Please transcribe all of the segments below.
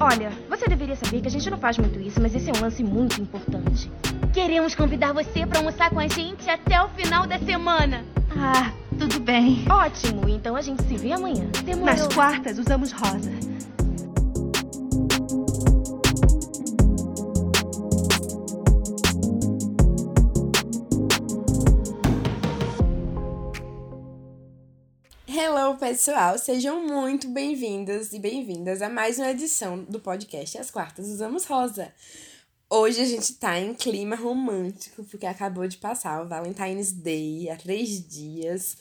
Olha, você deveria saber que a gente não faz muito isso, mas esse é um lance muito importante. Queremos convidar você para almoçar com a gente até o final da semana. Ah, tudo bem. Ótimo, então a gente se vê amanhã. Demorou. Nas quartas usamos rosa. Pessoal! Sejam muito bem-vindos e bem-vindas a mais uma edição do podcast As Quartas Usamos Rosa. Hoje a gente tá em clima romântico, porque acabou de passar o Valentine's Day há três dias.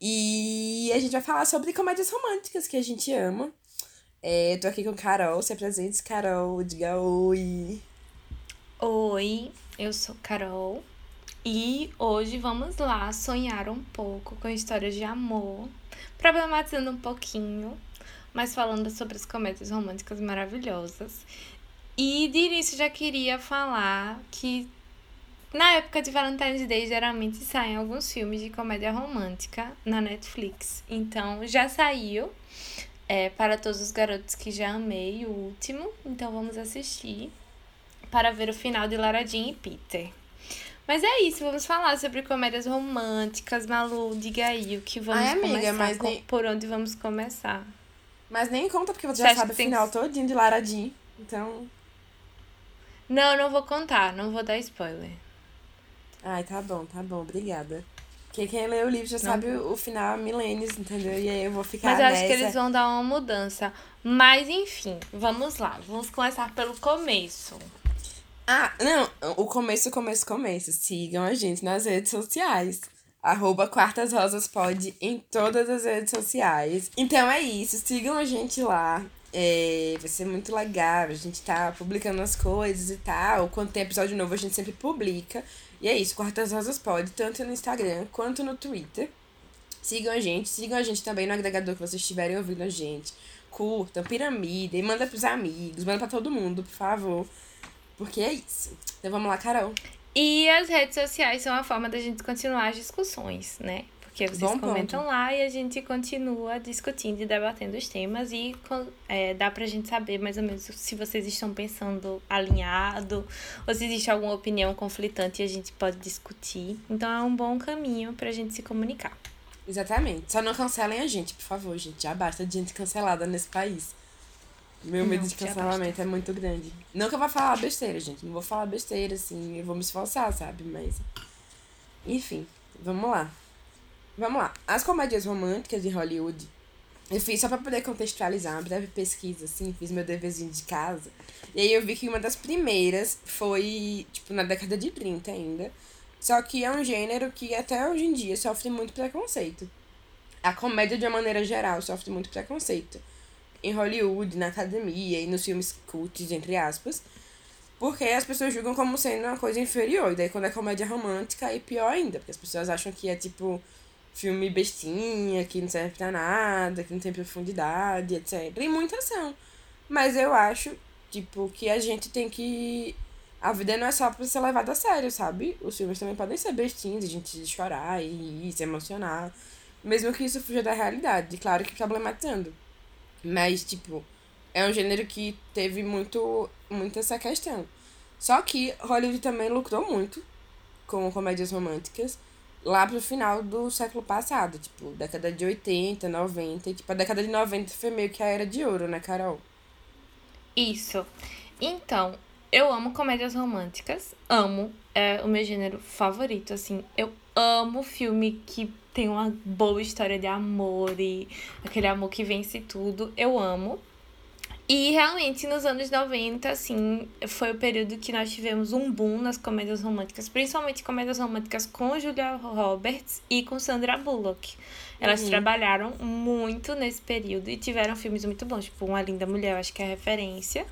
E a gente vai falar sobre comédias românticas que a gente ama. É, tô aqui com Carol, se apresente, Carol, diga oi. Oi, eu sou Carol. E hoje vamos lá sonhar um pouco com histórias de amor, problematizando um pouquinho, mas falando sobre as comédias românticas maravilhosas. E de início já queria falar que na época de Valentine's Day geralmente saem alguns filmes de comédia romântica na Netflix. Então já saiu é, para todos os garotos que já amei o último. Então vamos assistir para ver o final de Lara Jean e Peter. Mas é isso, vamos falar sobre comédias românticas. Malu, diga aí o que vamos Ai, amiga, começar, mas nem- por onde vamos começar. Mas nem conta, porque você Você já sabe o final que- todinho de Lara Jean. Então. Não, não vou contar, não vou dar spoiler. Ai, tá bom, tá bom, obrigada. Porque quem lê o livro já sabe o, final há milênios, entendeu? E aí eu vou ficar Mas eu acho nessa. que eles vão dar uma mudança. Mas enfim, vamos lá. Vamos começar pelo começo. Ah, não, o começo, começo, começo. Sigam a gente nas redes sociais. Arroba Quartas Rosas Pod em todas as redes sociais. Então é isso, sigam a gente lá. É, vai ser muito legal. A gente tá publicando as coisas e tal. Quando tem episódio novo, a gente sempre publica. E é isso, Quartas Rosas Pod, tanto no Instagram quanto no Twitter. Sigam a gente, sigam a gente também no agregador que vocês estiverem ouvindo a gente. Curtam, piramida, e manda pros amigos, manda pra todo mundo, por favor. Porque é isso. Então vamos lá, Carol. E as redes sociais são a forma da gente continuar as discussões, né? Porque vocês Bom ponto. comentam lá e a gente continua discutindo e debatendo os temas e é, dá pra gente saber mais ou menos se vocês estão pensando alinhado ou se existe alguma opinião conflitante e a gente pode discutir. Então é um bom caminho pra gente se comunicar. Exatamente. Só não cancelem a gente, por favor, gente. Já basta de gente cancelada nesse país. Meu medo Não, de cancelamento é muito grande. Não que eu vá falar besteira, gente. Não vou falar besteira, assim. Eu vou me esforçar, sabe? Mas. Enfim, vamos lá. Vamos lá. As comédias românticas de Hollywood. Eu fiz só pra poder contextualizar uma breve pesquisa, assim, fiz meu deverzinho de casa. E aí eu vi que uma das primeiras foi, tipo, na década de 30 ainda. Só que é um gênero que até hoje em dia sofre muito preconceito. A comédia, de uma maneira geral, sofre muito preconceito. Em Hollywood, na academia e nos filmes cults, entre aspas. Porque as pessoas julgam como sendo uma coisa inferior. E daí quando é comédia romântica, é pior ainda. Porque as pessoas acham que é tipo filme bestinha, que não serve pra nada, que não tem profundidade, etc. E muitas são. Mas eu acho, tipo, que a gente tem que. A vida não é só pra ser levada a sério, sabe? Os filmes também podem ser bestinhos, a gente chorar e se emocionar. Mesmo que isso fuja da realidade. Claro que problematizando. Mas, tipo, é um gênero que teve muito, muito essa questão. Só que Hollywood também lucrou muito com comédias românticas lá pro final do século passado, tipo, década de 80, 90, e, tipo, a década de 90 foi meio que a era de ouro, né, Carol? Isso. Então, eu amo comédias românticas. Amo. É o meu gênero favorito, assim. Eu amo filme que tem uma boa história de amor e aquele amor que vence tudo. Eu amo. E realmente, nos anos 90, assim, foi o período que nós tivemos um boom nas comédias românticas, principalmente comédias românticas com Julia Roberts e com Sandra Bullock. Elas Uhum. trabalharam muito nesse período e tiveram filmes muito bons, tipo Uma Linda Mulher, eu acho que é referência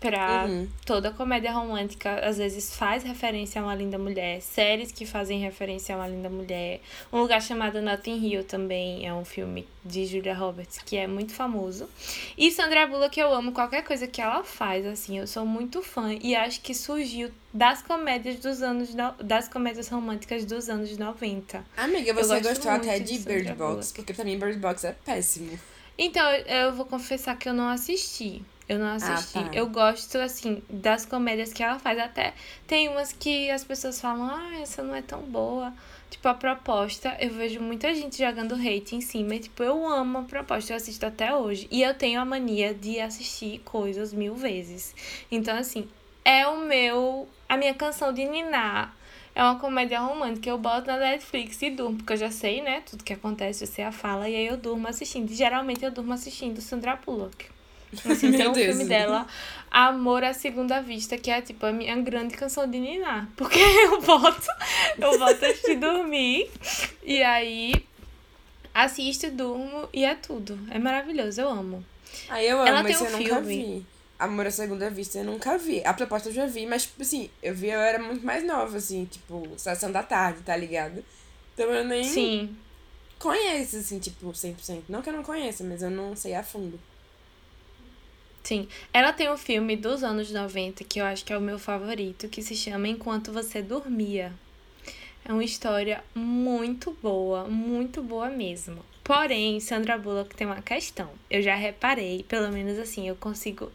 pra Uhum. toda comédia romântica, às vezes faz referência a Uma Linda Mulher, séries que fazem referência a Uma Linda Mulher. Um lugar chamado Notting Hill também é um filme de Julia Roberts que é muito famoso. E Sandra Bullock eu amo qualquer coisa que ela faz, assim, eu sou muito fã e acho que surgiu das comédias dos anos no- das comédias românticas dos anos 90. Amiga, você gosto gostou até de de Bird Box, Bullock. porque pra mim Bird Box é péssimo. Então, eu vou confessar que eu não assisti. Eu não assisti. Ah, tá. Eu gosto, assim, das comédias que ela faz. Até tem umas que as pessoas falam, ah, essa não é tão boa. Tipo, a proposta, eu vejo muita gente jogando hate em cima. E, tipo, eu amo a proposta, eu assisto até hoje. E eu tenho a mania de assistir coisas mil vezes. Então, assim, é o meu. A minha canção de Ninar. É uma comédia romântica. Eu boto na Netflix e durmo, porque eu já sei, né? Tudo que acontece, eu sei a fala. E aí eu durmo assistindo. E, geralmente eu durmo assistindo Sandra Bullock. Assim, tem um Deus. filme dela, Amor à Segunda Vista, que é tipo a minha grande canção de Ninar. Porque eu boto, eu boto assistir dormir. E aí assisto, durmo e é tudo. É maravilhoso, eu amo. Aí eu amo, Ela mas tem eu um nunca filme. vi. Amor à Segunda Vista eu nunca vi. A proposta eu já vi, mas, tipo assim, eu vi, eu era muito mais nova, assim, tipo, sessão da tarde, tá ligado? Então eu nem Sim. conheço, assim, tipo, 100%. Não que eu não conheça, mas eu não sei a fundo. Sim. Ela tem um filme dos anos 90 que eu acho que é o meu favorito, que se chama Enquanto Você Dormia. É uma história muito boa, muito boa mesmo. Porém, Sandra Bullock tem uma questão. Eu já reparei, pelo menos assim, eu consigo.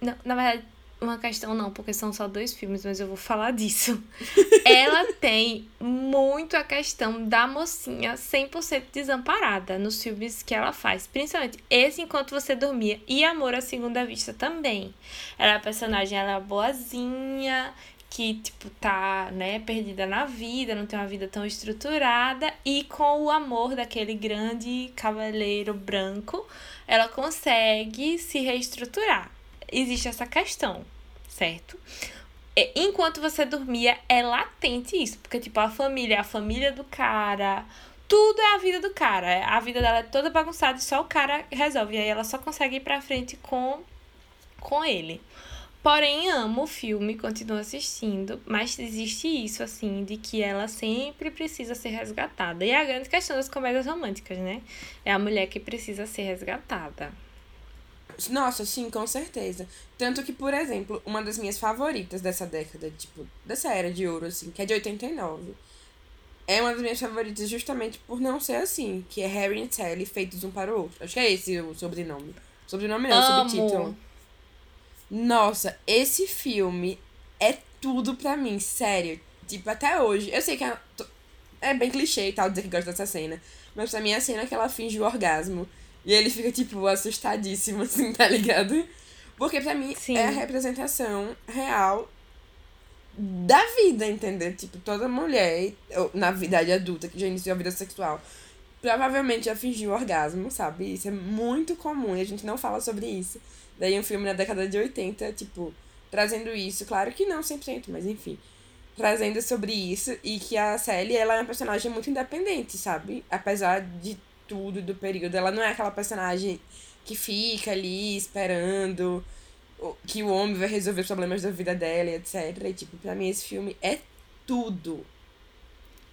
Não, na verdade, uma questão não, porque são só dois filmes, mas eu vou falar disso. Ela tem muito a questão da mocinha 100% desamparada nos filmes que ela faz. Principalmente esse Enquanto Você Dormia e Amor à Segunda Vista também. Ela é a personagem, ela é boazinha, que, tipo, tá, né, perdida na vida, não tem uma vida tão estruturada. E com o amor daquele grande cavaleiro branco, ela consegue se reestruturar. Existe essa questão, certo? E, Enquanto você dormia, é latente isso. Porque, tipo, a família é a família do cara. Tudo é a vida do cara. A vida dela é toda bagunçada e só o cara resolve. E aí ela só consegue ir pra frente com, com ele. Porém, amo o filme, continuo assistindo, mas existe isso, assim, de que ela sempre precisa ser resgatada. E é a grande questão das comédias românticas, né? É a mulher que precisa ser resgatada. Nossa, sim, com certeza. Tanto que, por exemplo, uma das minhas favoritas dessa década, tipo, dessa era de ouro, assim, que é de 89, é uma das minhas favoritas justamente por não ser assim, que é Harry e Sally feitos um para o outro. Acho que é esse o sobrenome. Sobrenome não, Amo. subtítulo. Nossa, esse filme é tudo pra mim, sério. Tipo, até hoje. Eu sei que é, é bem clichê e tal dizer que gosta dessa cena. Mas pra mim é a cena que ela finge o orgasmo. E ele fica, tipo, assustadíssimo, assim, tá ligado? Porque pra mim Sim. é a representação real da vida, entendeu? Tipo, toda mulher, na idade adulta, que já iniciou a vida sexual, provavelmente já fingiu orgasmo, sabe? Isso é muito comum e a gente não fala sobre isso. Daí um filme na década de 80, tipo, trazendo isso, claro que não 100%, mas enfim, trazendo sobre isso e que a Sally, ela é uma personagem muito independente, sabe? Apesar de tudo do período, ela não é aquela personagem que fica ali esperando que o homem vai resolver os problemas da vida dela etc. E, tipo, pra mim esse filme é tudo.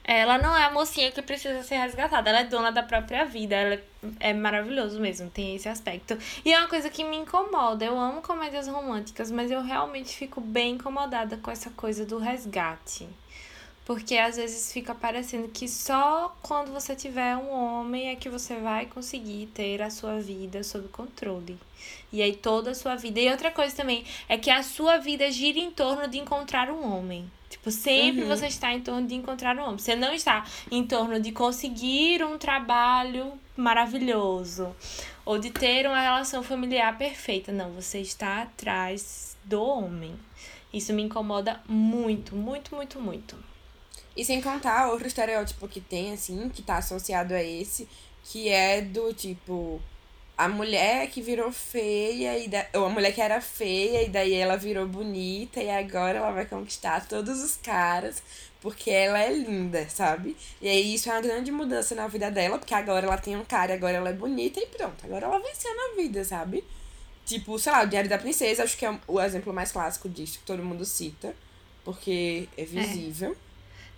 Ela não é a mocinha que precisa ser resgatada, ela é dona da própria vida. Ela é maravilhoso mesmo, tem esse aspecto. E é uma coisa que me incomoda. Eu amo comédias românticas, mas eu realmente fico bem incomodada com essa coisa do resgate. Porque às vezes fica parecendo que só quando você tiver um homem é que você vai conseguir ter a sua vida sob controle. E aí toda a sua vida. E outra coisa também é que a sua vida gira em torno de encontrar um homem. Tipo, sempre Uhum. você está em torno de encontrar um homem. Você não está em torno de conseguir um trabalho maravilhoso ou de ter uma relação familiar perfeita. Não, você está atrás do homem. Isso me incomoda muito, muito, muito, muito. E sem contar outro estereótipo que tem, assim, que tá associado a esse, que é do tipo. A mulher que virou feia, e da... ou a mulher que era feia, e daí ela virou bonita, e agora ela vai conquistar todos os caras, porque ela é linda, sabe? E aí isso é uma grande mudança na vida dela, porque agora ela tem um cara, agora ela é bonita, e pronto, agora ela venceu na vida, sabe? Tipo, sei lá, o Diário da Princesa, acho que é o exemplo mais clássico disso, que todo mundo cita, porque é visível.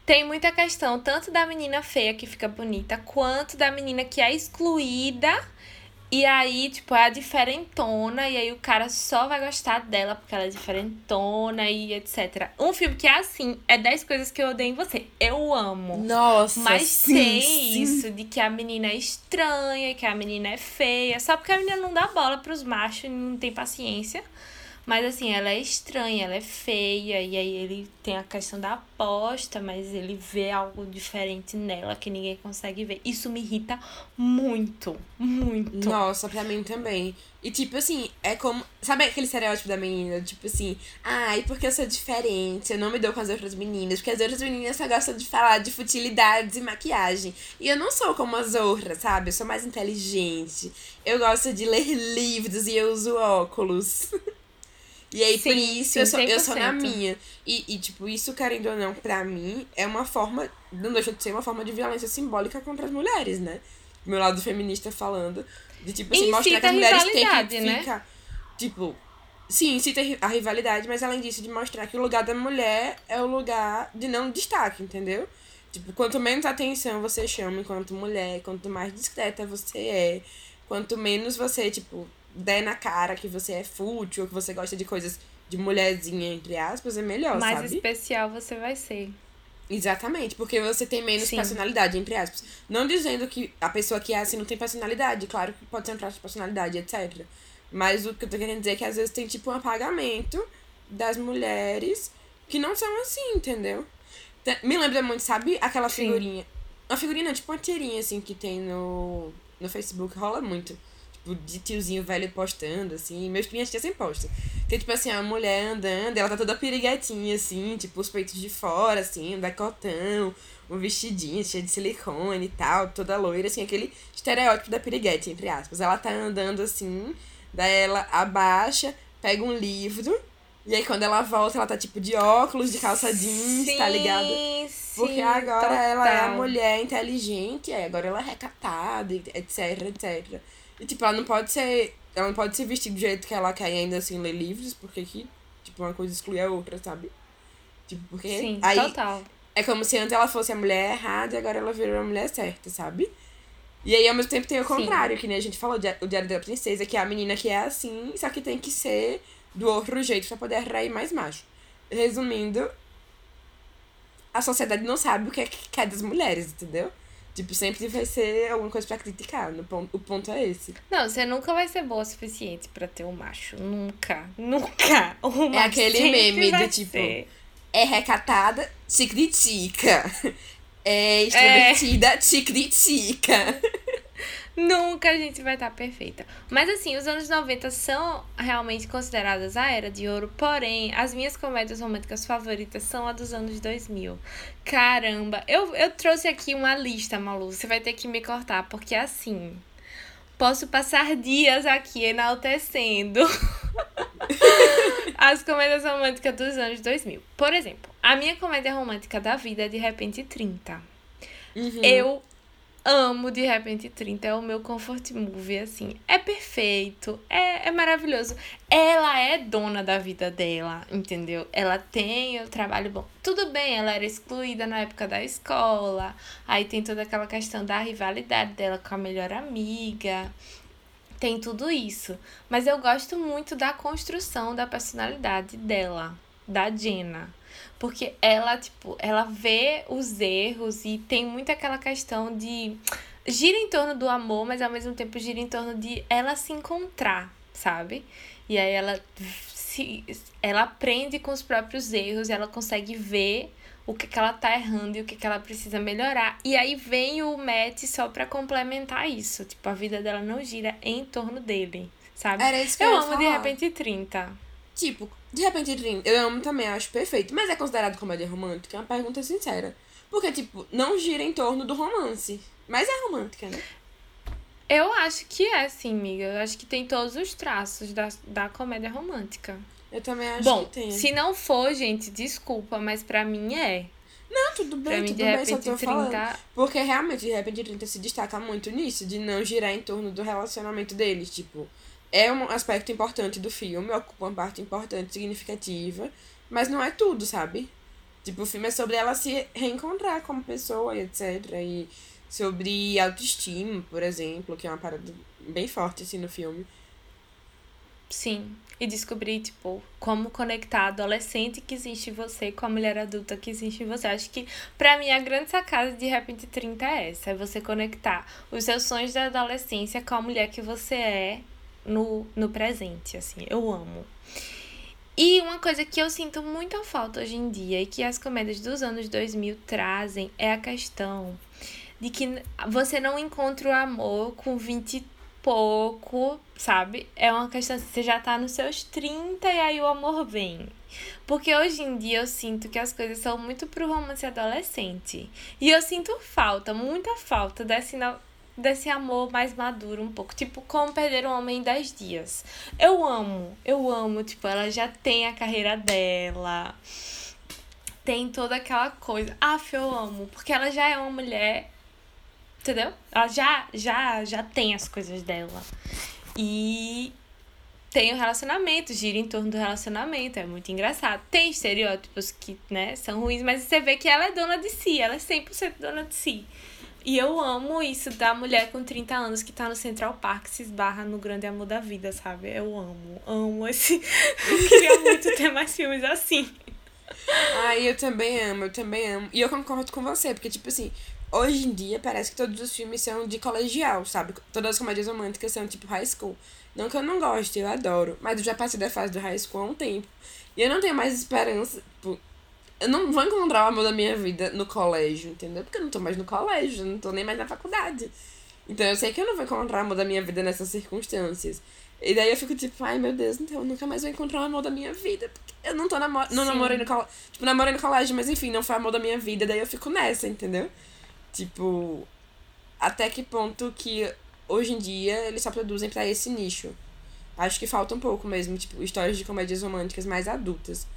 Tem muita questão, tanto da menina feia que fica bonita, quanto da menina que é excluída E aí, tipo, é a diferentona, e aí o cara só vai gostar dela porque ela é diferentona e etc. Um filme que é assim, é 10 coisas que eu odeio em você. Eu amo. Nossa, Mas sim, tem sim. isso de que a menina é estranha, que a menina é feia, só porque a menina não dá bola pros machos e não tem paciência. Mas assim, ela é estranha, ela é feia, e aí ele tem a questão da aposta, mas ele vê algo diferente nela que ninguém consegue ver. Isso me irrita muito, muito. Nossa, pra mim também. E tipo assim, é como. Sabe aquele estereótipo da menina? Tipo assim, ai, porque eu sou diferente, eu não me dou com as outras meninas, porque as outras meninas só gostam de falar de futilidades e maquiagem. E eu não sou como as outras, sabe? Eu sou mais inteligente. Eu gosto de ler livros e eu uso óculos. E aí, por Sim, isso, sim, eu, sou, eu sou na 100%. minha. E, e, tipo, isso, querendo ou não, pra mim, é uma forma. Não deixa de ser uma forma de violência simbólica contra as mulheres, né? Meu lado feminista falando. De, tipo, assim, mostrar que as mulheres têm que né? ficar. Tipo, sim, incita a rivalidade, mas além disso, de mostrar que o lugar da mulher é o lugar de não destaque, entendeu? Tipo, quanto menos atenção você chama enquanto mulher, quanto mais discreta você é, quanto menos você, tipo, der na cara que você é fútil, ou que você gosta de coisas de mulherzinha, entre aspas, é melhor, Mais sabe? especial você vai ser. Exatamente, porque você tem menos Sim. personalidade, entre aspas. Não dizendo que a pessoa que é assim não tem personalidade, claro que pode ser um traço de personalidade, etc. Mas o que eu tô querendo dizer é que às vezes tem tipo um apagamento das mulheres que não são assim, entendeu? Te- Me lembra muito, sabe, aquela Sim. figurinha. Uma figurinha, tipo uma tirinha assim que tem no, no Facebook, rola muito. Tipo, de tiozinho velho postando, assim. Meus clientes já sempre postam. Tem, tipo assim, a mulher andando, ela tá toda piriguetinha, assim, tipo, os peitos de fora, assim, um decotão, um vestidinho cheio de silicone e tal, toda loira, assim, aquele estereótipo da piriguete, entre aspas. Ela tá andando assim, daí ela abaixa, pega um livro, e aí quando ela volta, ela tá tipo de óculos, de calça jeans, tá ligado? Sim, Porque agora ela é a total. mulher inteligente, aí agora ela é recatada, etc, etc. E tipo, ela não pode ser. Ela não pode se vestir do jeito que ela quer e ainda assim ler livros, porque que, tipo, uma coisa exclui a outra, sabe? Tipo, porque. Sim, aí total. é como se antes ela fosse a mulher errada e agora ela virou a mulher certa, sabe? E aí, ao mesmo tempo, tem o Sim. contrário, que nem a gente falou, o Diário da Princesa, que é a menina que é assim, só que tem que ser do outro jeito pra poder atrair mais macho. Resumindo, a sociedade não sabe o que é que quer das mulheres, entendeu? Tipo, sempre vai ser alguma coisa pra criticar. No ponto, o ponto é esse. Não, você nunca vai ser boa o suficiente pra ter um macho. Nunca. Nunca. O macho aquele meme do tipo, ser. É recatada, te critica. É extrovertida, te critica. Nunca a gente vai estar perfeita. Mas assim, os anos 90 são realmente consideradas a era de ouro, porém, as minhas comédias românticas favoritas são a dos anos 2000. Caramba, eu, eu trouxe aqui uma lista, Malu, você vai ter que me cortar, porque assim, posso passar dias aqui enaltecendo as comédias românticas dos anos 2000. Por exemplo, a minha comédia romântica da vida é De Repente 30. Uhum. Eu amo De Repente 30, é o meu comfort movie, assim. É perfeito, é, é maravilhoso. Ela é dona da vida dela, entendeu? Ela tem o trabalho bom. Tudo bem, ela era excluída na época da escola, aí tem toda aquela questão da rivalidade dela com a melhor amiga. Tem tudo isso. Mas eu gosto muito da construção da personalidade dela, da Jenna. Porque ela, tipo, ela vê os erros e tem muito aquela questão de. gira em torno do amor, mas ao mesmo tempo gira em torno de ela se encontrar, sabe? E aí ela se. Ela aprende com os próprios erros, ela consegue ver o que, que ela tá errando e o que, que ela precisa melhorar. E aí vem o Matt só pra complementar isso. Tipo, a vida dela não gira em torno dele, sabe? Era isso que eu eu amo de falar. repente 30. Tipo, de repente, eu amo também, acho perfeito. Mas é considerado comédia romântica? É uma pergunta sincera. Porque, tipo, não gira em torno do romance. Mas é romântica, né? Eu acho que é, sim, amiga. Eu acho que tem todos os traços da, da comédia romântica. Eu também acho Bom, que tem. se não for, gente, desculpa, mas pra mim é. Não, tudo Pra bem, mim, tudo de bem, repente, só tô 30. falando. Porque realmente, de repente, 30 se destaca muito nisso, de não girar em torno do relacionamento deles. Tipo, é um aspecto importante do filme, ocupa uma parte importante, significativa, mas não é tudo, sabe? Tipo, o filme é sobre ela se reencontrar como pessoa e etc. E sobre autoestima, por exemplo, que é uma parada bem forte, assim, no filme. Sim. E descobrir, tipo, como conectar a adolescente que existe em você com a mulher adulta que existe em você. Acho que, pra mim, a grande sacada de Repente 30 é essa. É você conectar os seus sonhos da adolescência com a mulher que você é no, no presente, assim. Eu amo. E uma coisa que eu sinto muita falta hoje em dia e que as comédias dos anos 2000 trazem é a questão de que você não encontra o amor com 20 pouco, sabe? É uma questão você já tá nos seus 30 e aí o amor vem. Porque hoje em dia eu sinto que as coisas são muito pro romance adolescente. E eu sinto falta, muita falta desse, desse amor mais maduro um pouco. Tipo, como perder um homem em 10 dias. Eu amo, eu amo. Tipo, ela já tem a carreira dela. Tem toda aquela coisa. Aff, eu amo. Porque ela já é uma mulher Entendeu? Ela já, já, já tem as coisas dela. E tem o relacionamento, gira em torno do relacionamento, é muito engraçado. Tem estereótipos que, né, são ruins, mas você vê que ela é dona de si, ela é 100% dona de si. E eu amo isso da mulher com 30 anos que tá no Central Park se esbarra no grande amor da vida, sabe? Eu amo, amo esse. eu queria muito ter mais filmes assim. Ai, eu também amo, eu também amo. E eu concordo com você, porque, tipo assim, hoje em dia parece que todos os filmes são de colegial, sabe? Todas as comédias românticas são tipo high school. Não que eu não goste, eu adoro. Mas eu já passei da fase do high school há um tempo. E eu não tenho mais esperança. Tipo, eu não vou encontrar o amor da minha vida no colégio, entendeu? Porque eu não tô mais no colégio, eu não tô nem mais na faculdade. Então eu sei que eu não vou encontrar o amor da minha vida nessas circunstâncias. E daí eu fico tipo, ai meu Deus, então eu nunca mais vou encontrar o amor da minha vida. Porque eu não tô namor não namorei no colégio. Tipo, namorei no colégio, mas enfim, não foi o amor da minha vida. Daí eu fico nessa, entendeu? Tipo, até que ponto que hoje em dia eles só produzem para esse nicho. Acho que falta um pouco mesmo, tipo, histórias de comédias românticas mais adultas.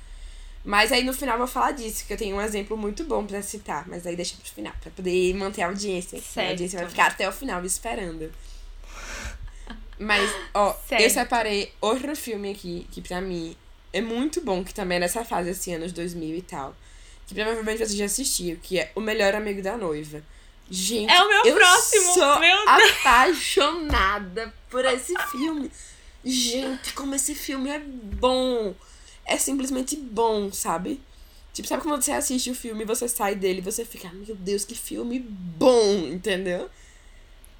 Mas aí no final eu vou falar disso, que eu tenho um exemplo muito bom para citar, mas aí deixa pro final, para poder manter a audiência. Certo. A audiência vai ficar até o final esperando. Mas, ó, certo. eu separei outro filme aqui, que pra mim é muito bom, que também é nessa fase, assim, anos 2000 e tal que provavelmente você já assistiu, que é O Melhor Amigo da Noiva. Gente, é o meu eu próximo. sou meu apaixonada por esse filme. Gente, como esse filme é bom. É simplesmente bom, sabe? Tipo, sabe quando você assiste o filme e você sai dele e você fica, meu Deus, que filme bom, entendeu?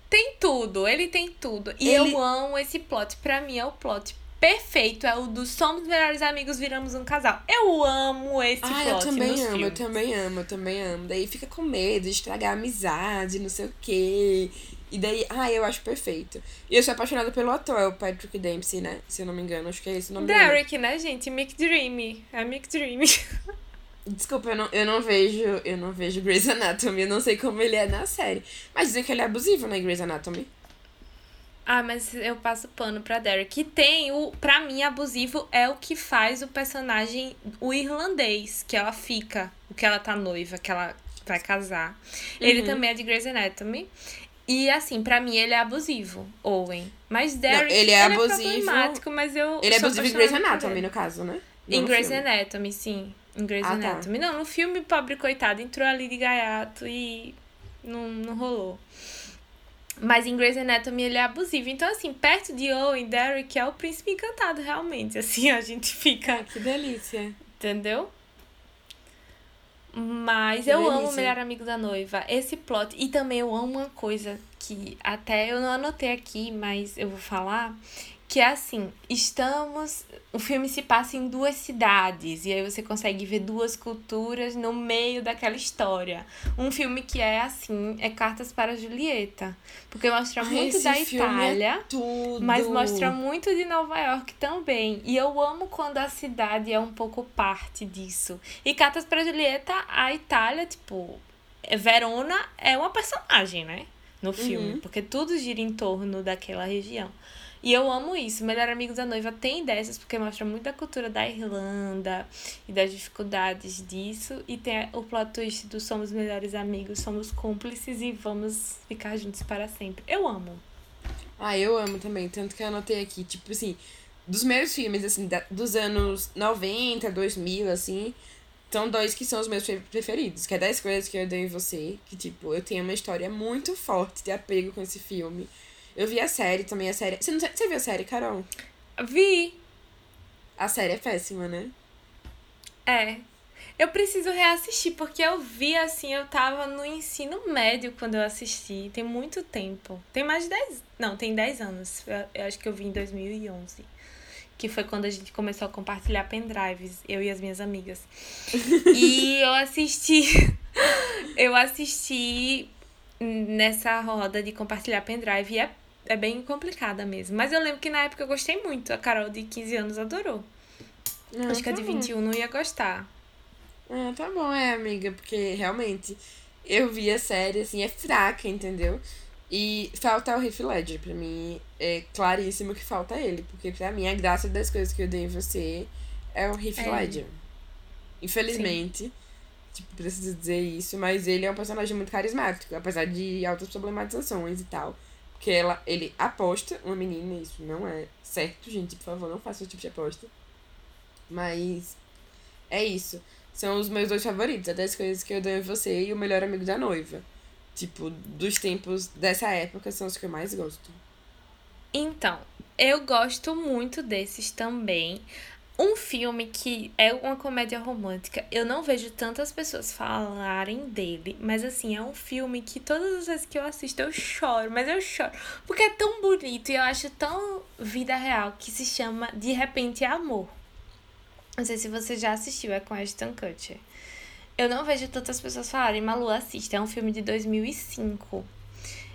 Tem tudo, ele tem tudo. E ele... eu amo esse plot. Pra mim é o plot perfeito é o do Somos Melhores Amigos, Viramos um Casal. Eu amo esse ah, plot eu também amo, filmes. eu também amo, eu também amo. Daí fica com medo de estragar a amizade, não sei o quê. E daí, ah, eu acho perfeito. E eu sou apaixonada pelo ator, é o Patrick Dempsey, né? Se eu não me engano, acho que é esse o nome Derek, né, gente? Mick Dreamy. É Mick Dreamy. Desculpa, eu não, eu não vejo. Eu não vejo Grey's Anatomy. Eu não sei como ele é na série. Mas dizem que ele é abusivo na né, Grey's Anatomy. Ah, mas eu passo pano pra Derek. E tem o. Pra mim, abusivo é o que faz o personagem, o irlandês, que ela fica, o que ela tá noiva, que ela vai casar. Uhum. Ele também é de Grey's Anatomy. E assim, pra mim ele é abusivo, Owen. Mas Derek. Não, ele é ele é abusivo. É problemático, mas eu. Ele é abusivo em Grey's Anatomy, no caso, né? Não em Grey's filme. Anatomy, sim. Em Grey's ah, tá. Anatomy. Tá. Não, no filme, pobre coitado, entrou ali de gaiato e não, não rolou. Mas em Grey's Anatomy ele é abusivo. Então, assim, perto de Owen, Derek é o príncipe encantado, realmente. Assim, a gente fica. Ah, que delícia. Entendeu? Mas que eu delícia. amo o Melhor Amigo da Noiva. Esse plot. E também eu amo uma coisa que até eu não anotei aqui, mas eu vou falar que é assim, estamos. O filme se passa em duas cidades, e aí você consegue ver duas culturas no meio daquela história. Um filme que é assim, é Cartas para Julieta. Porque mostra muito da é Itália, é mas mostra muito de Nova York também. E eu amo quando a cidade é um pouco parte disso. E Cartas para Julieta, a Itália, tipo, Verona é uma personagem, né? No filme, uhum. porque tudo gira em torno daquela região. E eu amo isso. Melhor Amigo da Noiva tem dessas, porque mostra muito da cultura da Irlanda e das dificuldades disso. E tem o plot twist do somos melhores amigos, somos cúmplices e vamos ficar juntos para sempre. Eu amo. Ah, eu amo também. Tanto que eu anotei aqui, tipo assim, dos meus filmes, assim, da, dos anos 90, 2000, assim, São dois que são os meus preferidos, que é 10 coisas que eu odeio em você, que, tipo, eu tenho uma história muito forte de apego com esse filme. Eu vi a série também, a série... Você, não, você viu a série, Carol? Vi. A série é péssima, né? É. Eu preciso reassistir, porque eu vi assim, eu tava no ensino médio quando eu assisti. Tem muito tempo. Tem mais de 10. Não, tem 10 anos. Eu, eu acho que eu vi em 2011 que foi quando a gente começou a compartilhar pendrives, eu e as minhas amigas. e eu assisti. eu assisti nessa roda de compartilhar pendrive e é, é bem complicada mesmo. Mas eu lembro que na época eu gostei muito. A Carol de 15 anos adorou. Ah, Acho que a de 21 tá não ia gostar. Ah, tá bom, é, amiga, porque realmente eu vi a série, assim, é fraca, entendeu? E falta o Heath Ledger, pra mim é claríssimo que falta ele, porque pra mim a graça das coisas que eu dei em você é o Heath é. Ledger. Infelizmente, Sim. tipo, preciso dizer isso, mas ele é um personagem muito carismático, apesar de altas problematizações e tal. Porque ela, ele aposta uma menina, isso não é certo, gente, por favor, não faça esse tipo de aposta. Mas é isso. São os meus dois favoritos, até as coisas que eu dou em você e o melhor amigo da noiva tipo, dos tempos dessa época são os que eu mais gosto. Então, eu gosto muito desses também. Um filme que é uma comédia romântica, eu não vejo tantas pessoas falarem dele, mas assim, é um filme que todas as vezes que eu assisto eu choro, mas eu choro, porque é tão bonito e eu acho tão vida real que se chama De Repente Amor. Não sei se você já assistiu, é com Ashton Kutcher. Eu não vejo tantas pessoas falarem, Malu, assista, é um filme de 2005.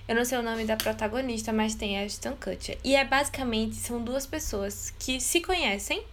Eu não sei o nome da protagonista, mas tem Ashton Kutcher. E é basicamente, são duas pessoas que se conhecem,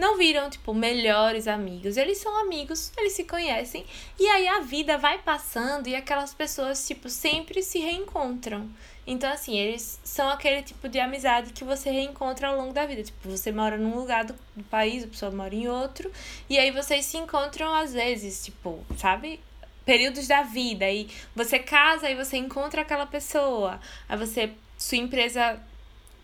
não viram, tipo, melhores amigos. Eles são amigos, eles se conhecem. E aí a vida vai passando e aquelas pessoas, tipo, sempre se reencontram. Então, assim, eles são aquele tipo de amizade que você reencontra ao longo da vida. Tipo, você mora num lugar do, do país, a pessoa mora em outro, e aí vocês se encontram às vezes, tipo, sabe? Períodos da vida. E você casa e você encontra aquela pessoa. Aí você. Sua empresa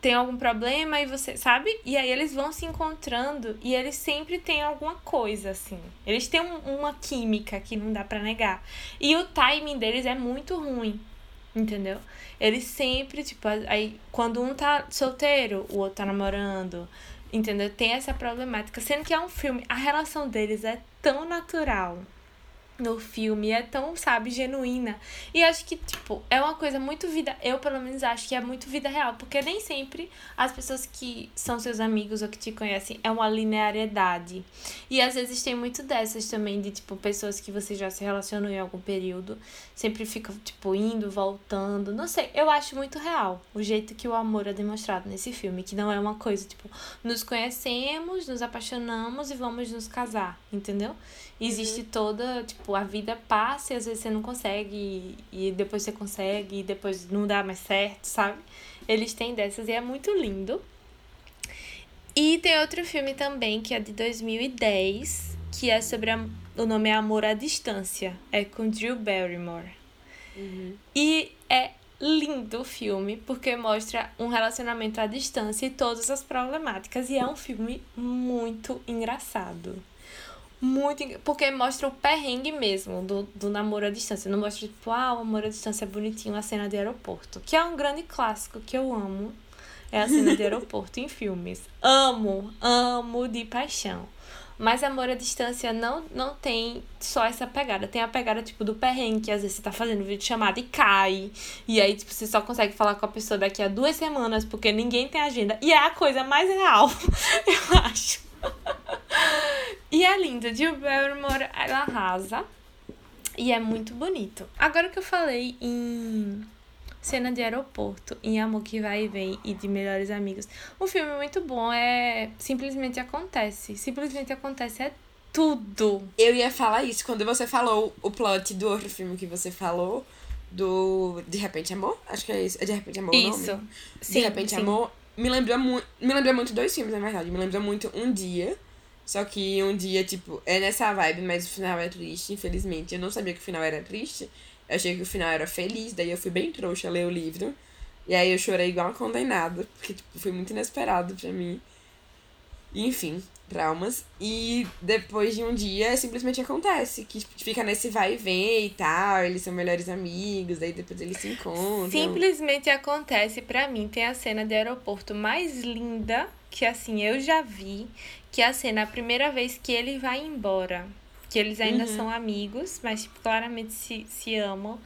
tem algum problema e você, sabe? E aí eles vão se encontrando e eles sempre têm alguma coisa, assim. Eles têm um, uma química que não dá para negar. E o timing deles é muito ruim, entendeu? Eles sempre, tipo, aí quando um tá solteiro, o outro tá namorando, entendeu? Tem essa problemática. Sendo que é um filme, a relação deles é tão natural no filme é tão, sabe, genuína. E acho que, tipo, é uma coisa muito vida. Eu, pelo menos, acho que é muito vida real. Porque nem sempre as pessoas que são seus amigos ou que te conhecem é uma linearidade. E às vezes tem muito dessas também, de, tipo, pessoas que você já se relacionou em algum período. Sempre ficam, tipo, indo, voltando. Não sei, eu acho muito real o jeito que o amor é demonstrado nesse filme. Que não é uma coisa, tipo, nos conhecemos, nos apaixonamos e vamos nos casar, entendeu? Existe uhum. toda, tipo, a vida passa e às vezes você não consegue, e depois você consegue, e depois não dá mais certo, sabe? Eles têm dessas e é muito lindo. E tem outro filme também, que é de 2010, que é sobre a, o nome é Amor à Distância. É com Drew Barrymore. Uhum. E é lindo o filme, porque mostra um relacionamento à distância e todas as problemáticas. E é um filme muito engraçado muito. Porque mostra o perrengue mesmo do, do namoro à distância. Não mostra, tipo, ah, o namoro à distância é bonitinho, a cena de aeroporto. Que é um grande clássico que eu amo. É a cena de aeroporto em filmes. Amo, amo de paixão. Mas amor à distância não, não tem só essa pegada. Tem a pegada, tipo, do perrengue, que às vezes você tá fazendo vídeo chamada e cai. E aí, tipo, você só consegue falar com a pessoa daqui a duas semanas, porque ninguém tem agenda. E é a coisa mais real, eu acho. E é lindo. Jill Barrymore, ela arrasa. E é muito bonito. Agora que eu falei em cena de aeroporto, em Amor que Vai e Vem e de Melhores Amigos. O filme é muito bom, é simplesmente acontece. Simplesmente acontece, é tudo. Eu ia falar isso quando você falou o plot do outro filme que você falou, do De Repente Amor? Acho que é isso. É De Repente Amor Isso. Nome? Sim, de Repente sim. Amor. Me lembrou, mu me lembrou muito dois filmes, na verdade. Me lembrou muito Um Dia. Só que um dia, tipo, é nessa vibe, mas o final é triste, infelizmente. Eu não sabia que o final era triste. Eu achei que o final era feliz, daí eu fui bem trouxa ler o livro. E aí eu chorei igual uma condenada, porque, tipo, foi muito inesperado pra mim. Enfim, traumas. E depois de um dia, simplesmente acontece. Que fica nesse vai e vem e tal. Eles são melhores amigos, aí depois eles se encontram. Simplesmente acontece pra mim. Tem a cena de aeroporto mais linda que, assim, eu já vi. Que é a cena, a primeira vez que ele vai embora. Que eles ainda Uhum. são amigos, mas tipo, claramente se, se amam.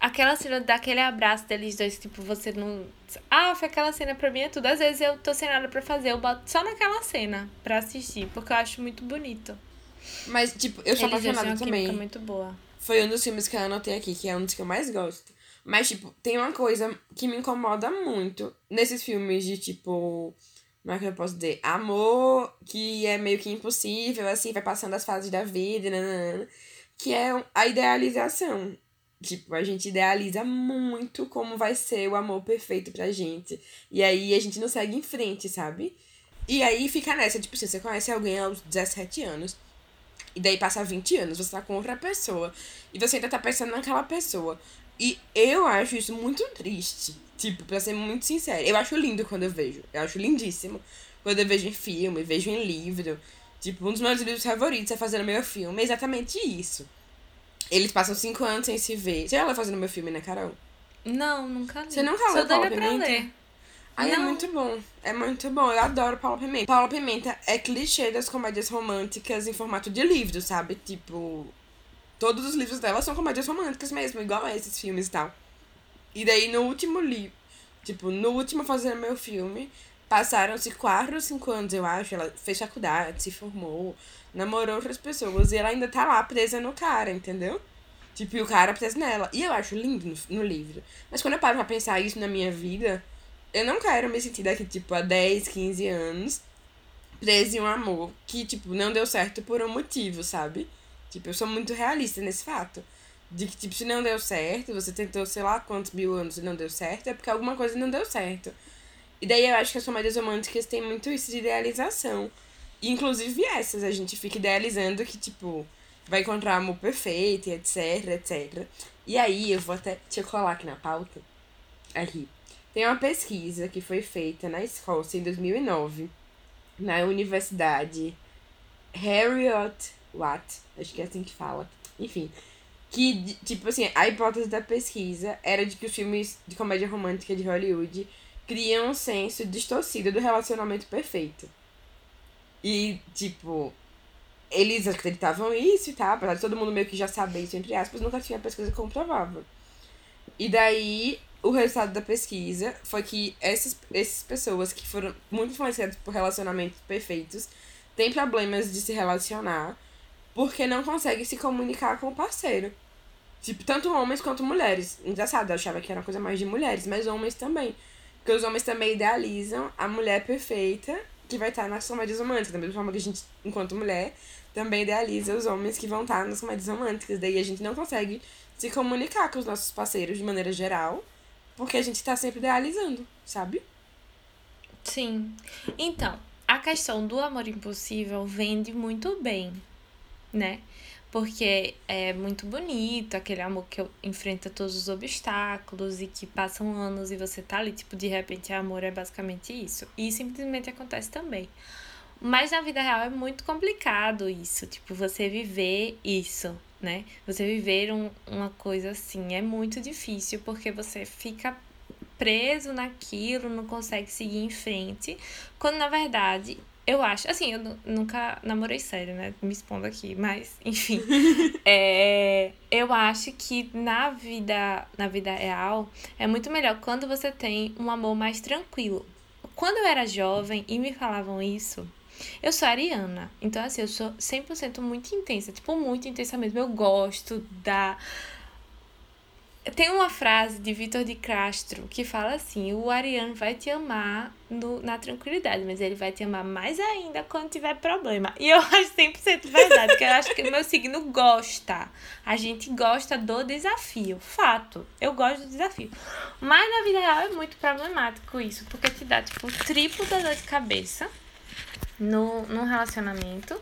Aquela cena daquele abraço deles dois, tipo, você não. Ah, foi aquela cena pra mim é tudo. Às vezes eu tô sem nada pra fazer, eu boto só naquela cena pra assistir, porque eu acho muito bonito. Mas, tipo, eu sou Eles apaixonada também. muito boa. Foi um dos filmes que eu anotei aqui, que é um dos que eu mais gosto. Mas, tipo, tem uma coisa que me incomoda muito nesses filmes de, tipo. Como é que eu posso dizer? Amor que é meio que impossível, assim, vai passando as fases da vida, nanana, que é a idealização. Tipo, a gente idealiza muito como vai ser o amor perfeito pra gente. E aí a gente não segue em frente, sabe? E aí fica nessa, tipo, se você conhece alguém aos 17 anos, e daí passa 20 anos, você tá com outra pessoa. E você ainda tá pensando naquela pessoa. E eu acho isso muito triste. Tipo, pra ser muito sincera. Eu acho lindo quando eu vejo. Eu acho lindíssimo. Quando eu vejo em filme, vejo em livro. Tipo, um dos meus livros favoritos é Fazendo Meu Filme. É exatamente isso. Eles passam cinco anos sem se ver. Você leu Fazendo Meu Filme, né, Carol? Não, nunca li. Você nunca leu Paula doida pra Pimenta? ler. Ai, é Não. muito bom. É muito bom. Eu adoro Paula Pimenta. Paula Pimenta é clichê das comédias românticas em formato de livro, sabe? Tipo, todos os livros dela são comédias românticas mesmo, igual a esses filmes e tal. E daí no último livro, tipo, no último Fazendo Meu Filme, passaram-se quatro ou cinco anos, eu acho. Ela fez faculdade, se formou, namorou outras pessoas e ela ainda tá lá presa no cara, entendeu? Tipo, e o cara preso nela. E eu acho lindo no, no livro. Mas quando eu paro pra pensar isso na minha vida, eu não quero me sentir daqui, tipo, há 10, 15 anos, presa em um amor que, tipo, não deu certo por um motivo, sabe? Tipo, eu sou muito realista nesse fato. De que, tipo, se não deu certo, você tentou, sei lá, quantos mil anos e não deu certo, é porque alguma coisa não deu certo. E daí eu acho que as comédias românticas têm muito isso de idealização. Inclusive essas, a gente fica idealizando que, tipo, vai encontrar amor perfeito etc, etc. E aí, eu vou até. Deixa eu colar aqui na pauta. Aqui. Tem uma pesquisa que foi feita na Escócia em 2009, na Universidade Harriet Watt, acho que é assim que fala. Enfim. Que, tipo assim, a hipótese da pesquisa era de que os filmes de comédia romântica de Hollywood criam um senso distorcido do relacionamento perfeito. E, tipo, eles acreditavam isso e tal, apesar de todo mundo meio que já saber isso, entre aspas, nunca tinha pesquisa que comprovava. E daí, o resultado da pesquisa foi que essas, essas pessoas que foram muito influenciadas por relacionamentos perfeitos têm problemas de se relacionar porque não conseguem se comunicar com o parceiro. Tipo, tanto homens quanto mulheres. Engraçado, eu achava que era uma coisa mais de mulheres, mas homens também. Porque os homens também idealizam a mulher perfeita que vai estar nas comédias românticas. Da mesma forma que a gente, enquanto mulher, também idealiza os homens que vão estar nas comédias românticas. Daí a gente não consegue se comunicar com os nossos parceiros de maneira geral, porque a gente tá sempre idealizando, sabe? Sim. Então, a questão do amor impossível vende muito bem, né? Porque é muito bonito, aquele amor que enfrenta todos os obstáculos e que passam anos e você tá ali, tipo, de repente amor é basicamente isso. E simplesmente acontece também. Mas na vida real é muito complicado isso, tipo, você viver isso, né? Você viver um, uma coisa assim é muito difícil porque você fica preso naquilo, não consegue seguir em frente. Quando na verdade, eu acho. Assim, eu nu- nunca namorei sério, né? Me expondo aqui, mas, enfim. é, eu acho que na vida, na vida real é muito melhor quando você tem um amor mais tranquilo. Quando eu era jovem e me falavam isso, eu sou ariana. Então, assim, eu sou 100% muito intensa. Tipo, muito intensa mesmo. Eu gosto da. Tem uma frase de Vitor de Castro que fala assim: o ariano vai te amar no, na tranquilidade, mas ele vai te amar mais ainda quando tiver problema. E eu acho 100% verdade, porque eu acho que o meu signo gosta. A gente gosta do desafio. Fato. Eu gosto do desafio. Mas na vida real é muito problemático isso, porque te dá, tipo, o triplo da dor de cabeça no, no relacionamento.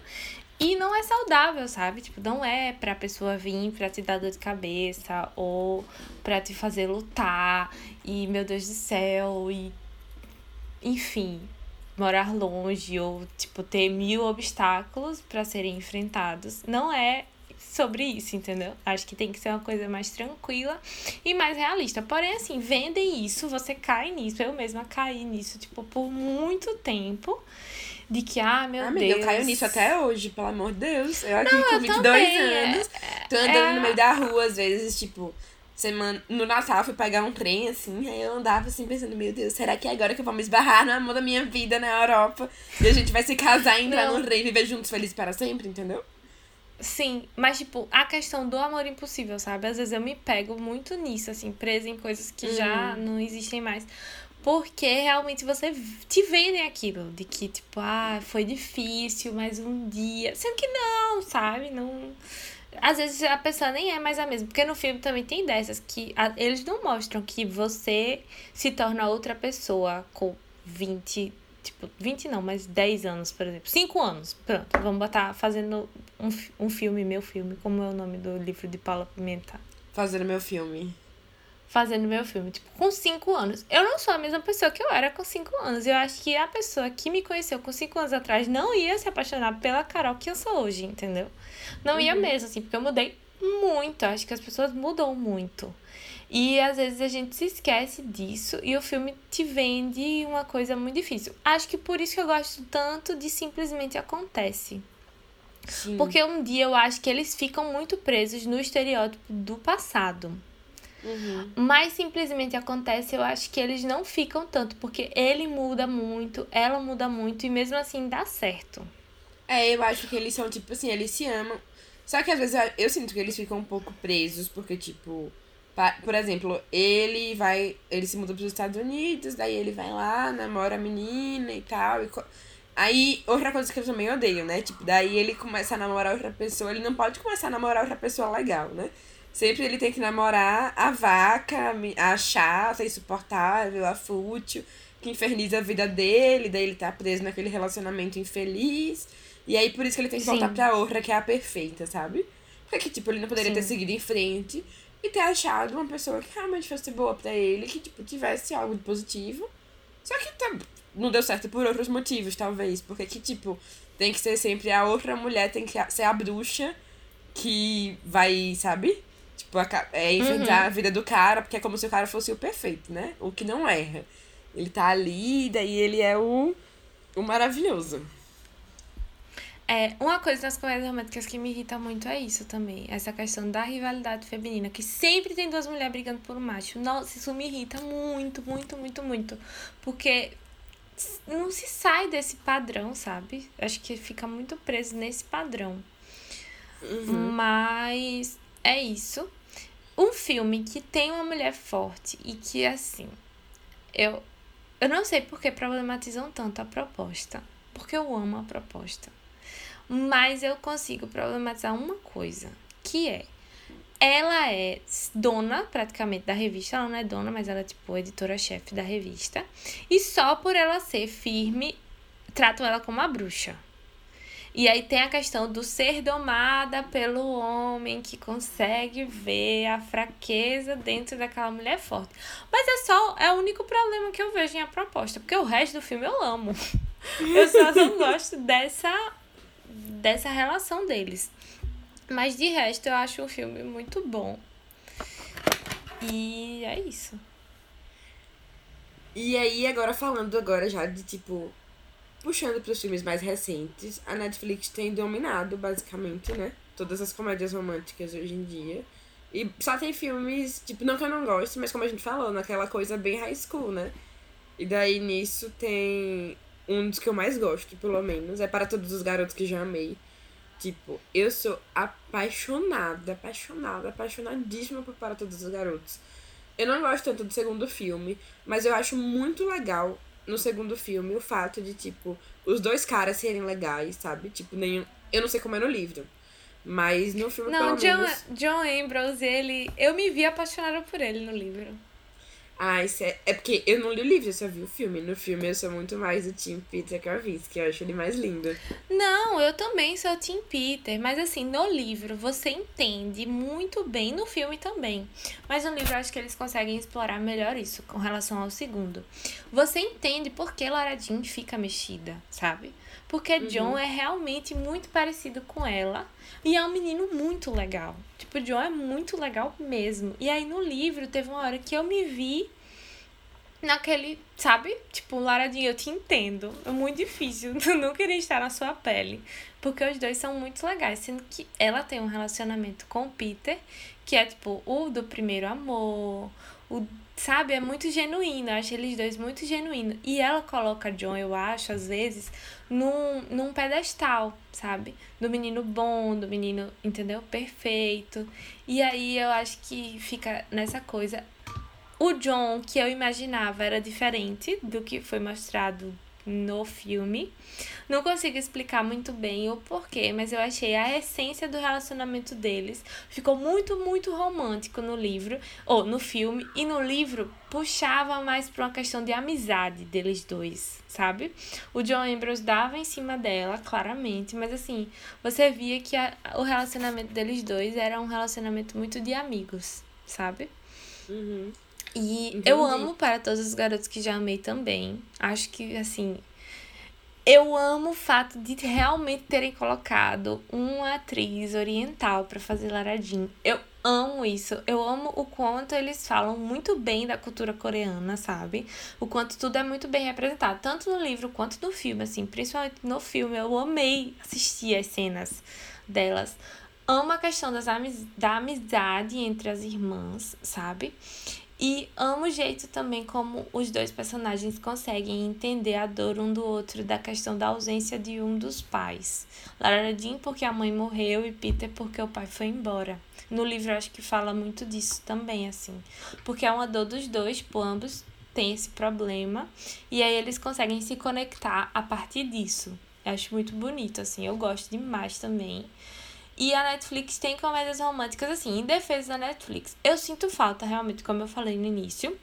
E não é saudável, sabe? Tipo, não é pra pessoa vir pra te dar dor de cabeça ou pra te fazer lutar e, meu Deus do céu, e. Enfim. morar longe ou, tipo, ter mil obstáculos para serem enfrentados. Não é sobre isso, entendeu? Acho que tem que ser uma coisa mais tranquila e mais realista. Porém, assim, vendem isso, você cai nisso. Eu mesma caí nisso, tipo, por muito tempo. De que, ah, meu Amiga, Deus. eu caio nisso até hoje, pelo amor de Deus. Eu aqui Não, com eu 22 também, anos, é- tô andando é- no meio da rua, às vezes, tipo, semana, no Natal eu fui pegar um trem, assim, aí eu andava assim, pensando, meu Deus, será que é agora que eu vou me esbarrar no amor da minha vida na Europa? E a gente vai se casar, entrar Não. no trem e viver juntos felizes para sempre, entendeu? Sim, mas tipo, a questão do amor impossível, sabe? Às vezes eu me pego muito nisso, assim, presa em coisas que já não existem mais. Porque realmente você te vendem aquilo, de que, tipo, ah, foi difícil, mas um dia. Sendo que não, sabe? Não. Às vezes a pessoa nem é mais a mesma. Porque no filme também tem dessas que a- eles não mostram que você se torna outra pessoa com 20. Tipo, 20 não, mas 10 anos, por exemplo. 5 anos. Pronto, vamos botar fazendo um, um filme, meu filme, como é o nome do livro de Paula Pimenta Fazendo meu filme. Fazendo meu filme, tipo, com 5 anos. Eu não sou a mesma pessoa que eu era com 5 anos. Eu acho que a pessoa que me conheceu com 5 anos atrás não ia se apaixonar pela Carol que eu sou hoje, entendeu? Não ia mesmo, assim, porque eu mudei muito. Eu acho que as pessoas mudam muito. E às vezes a gente se esquece disso e o filme te vende uma coisa muito difícil. Acho que por isso que eu gosto tanto de Simplesmente Acontece. Sim. Porque um dia eu acho que eles ficam muito presos no estereótipo do passado. Uhum. Mas simplesmente acontece, eu acho que eles não ficam tanto, porque ele muda muito, ela muda muito, e mesmo assim dá certo. É, eu acho que eles são, tipo assim, eles se amam. Só que às vezes eu, eu sinto que eles ficam um pouco presos, porque, tipo, por exemplo, ele vai. Ele se muda pros Estados Unidos, daí ele vai lá, namora a menina e tal. E co- Aí, outra coisa que eu também odeio, né? Tipo, daí ele começa a namorar outra pessoa, ele não pode começar a namorar outra pessoa legal, né? Sempre ele tem que namorar a vaca, a chata, a insuportável, a fútil, que inferniza a vida dele, daí ele tá preso naquele relacionamento infeliz. E aí por isso que ele tem que voltar Sim. pra outra, que é a perfeita, sabe? Porque, tipo, ele não poderia ter Sim. seguido em frente e ter achado uma pessoa que realmente fosse boa pra ele, que, tipo, tivesse algo de positivo. Só que tá, não deu certo por outros motivos, talvez. Porque que, tipo, tem que ser sempre a outra mulher, tem que ser a bruxa que vai, sabe? Tipo, é enfrentar a vida do cara, porque é como se o cara fosse o perfeito, né? O que não erra. Ele tá ali, daí ele é o, o maravilhoso. É, uma coisa nas comédias românticas que me irrita muito é isso também. Essa questão da rivalidade feminina, que sempre tem duas mulheres brigando por um macho. Nossa, isso me irrita muito, muito, muito, muito. Porque não se sai desse padrão, sabe? Acho que fica muito preso nesse padrão. Mas é isso. Um filme que tem uma mulher forte e que, assim, eu, eu não sei por que problematizam tanto a proposta. Porque eu amo a proposta. Mas eu consigo problematizar uma coisa, que é ela é dona praticamente da revista, ela não é dona, mas ela é tipo editora-chefe da revista. E só por ela ser firme, tratam ela como uma bruxa. E aí tem a questão do ser domada pelo homem que consegue ver a fraqueza dentro daquela mulher forte. Mas é só, é o único problema que eu vejo em a proposta, porque o resto do filme eu amo. Eu só não gosto dessa dessa relação deles. Mas de resto eu acho o filme muito bom. E é isso. E aí, agora falando agora já de tipo. Puxando pros filmes mais recentes, a Netflix tem dominado, basicamente, né? Todas as comédias românticas hoje em dia. E só tem filmes, tipo, não que eu não goste, mas como a gente falou, naquela coisa bem high school, né? E daí nisso tem um dos que eu mais gosto, pelo menos. É para todos os garotos que já amei. Tipo, eu sou apaixonada, apaixonada, apaixonadíssima por Para Todos os Garotos. Eu não gosto tanto do segundo filme, mas eu acho muito legal no segundo filme o fato de, tipo, os dois caras serem legais, sabe? Tipo, nenhum. Eu não sei como é no livro. Mas no filme, Não, pelo John, menos. John Ambrose, ele. Eu me vi apaixonada por ele no livro. Ah, isso é... é porque eu não li o livro, eu só vi o filme. No filme eu sou muito mais o Tim Peter Kavinsky, eu acho ele mais lindo. Não, eu também sou o Tim Peter, mas assim, no livro você entende muito bem, no filme também. Mas no livro eu acho que eles conseguem explorar melhor isso com relação ao segundo. Você entende por que Laura Jean fica mexida, sabe? Porque John é realmente muito parecido com ela e é um menino muito legal. Tipo, John é muito legal mesmo. E aí no livro teve uma hora que eu me vi naquele, sabe? Tipo, Laradinha, eu te entendo. É muito difícil. Tu não queria estar na sua pele. Porque os dois são muito legais. Sendo que ela tem um relacionamento com o Peter, que é tipo o do primeiro amor. O, sabe? É muito genuíno. Acho eles dois muito genuínos. E ela coloca John, eu acho, às vezes, num, num pedestal, sabe? Do menino bom, do menino, entendeu? Perfeito. E aí eu acho que fica nessa coisa o John que eu imaginava era diferente do que foi mostrado no filme. Não consigo explicar muito bem o porquê, mas eu achei a essência do relacionamento deles ficou muito, muito romântico no livro, ou no filme, e no livro puxava mais para uma questão de amizade deles dois, sabe? O John Ambrose dava em cima dela, claramente, mas assim, você via que a, o relacionamento deles dois era um relacionamento muito de amigos, sabe? Uhum. E Entendi. eu amo para todos os garotos que já amei também. Acho que, assim. Eu amo o fato de realmente terem colocado uma atriz oriental para fazer Laradin. Eu amo isso. Eu amo o quanto eles falam muito bem da cultura coreana, sabe? O quanto tudo é muito bem representado, tanto no livro quanto no filme, assim, principalmente no filme. Eu amei assistir as cenas delas. Amo a questão das amiz da amizade entre as irmãs, sabe? E amo o jeito também como os dois personagens conseguem entender a dor um do outro da questão da ausência de um dos pais. Lara Jean porque a mãe morreu e Peter porque o pai foi embora. No livro acho que fala muito disso também, assim. Porque é uma dor dos dois, por ambos têm esse problema. E aí eles conseguem se conectar a partir disso. Eu acho muito bonito, assim. Eu gosto demais também. E a Netflix tem comédias românticas, assim, em defesa da Netflix. Eu sinto falta, realmente, como eu falei no início,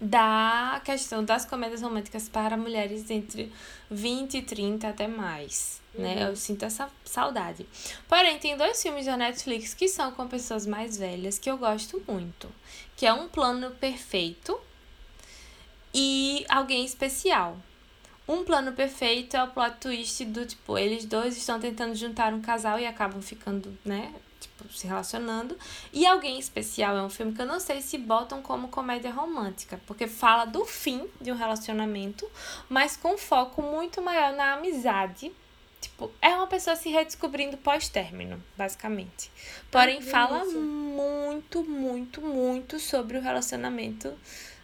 da questão das comédias românticas para mulheres entre 20 e 30 até mais. Né? Uhum. Eu sinto essa saudade. Porém, tem dois filmes da Netflix que são com pessoas mais velhas que eu gosto muito. Que é Um Plano Perfeito e Alguém Especial. Um plano perfeito é o plot twist do tipo, eles dois estão tentando juntar um casal e acabam ficando, né? Tipo, se relacionando. E Alguém Especial é um filme que eu não sei se botam como comédia romântica, porque fala do fim de um relacionamento, mas com foco muito maior na amizade. Tipo, é uma pessoa se redescobrindo pós-término, basicamente. Porém, fala muito, muito, muito sobre o relacionamento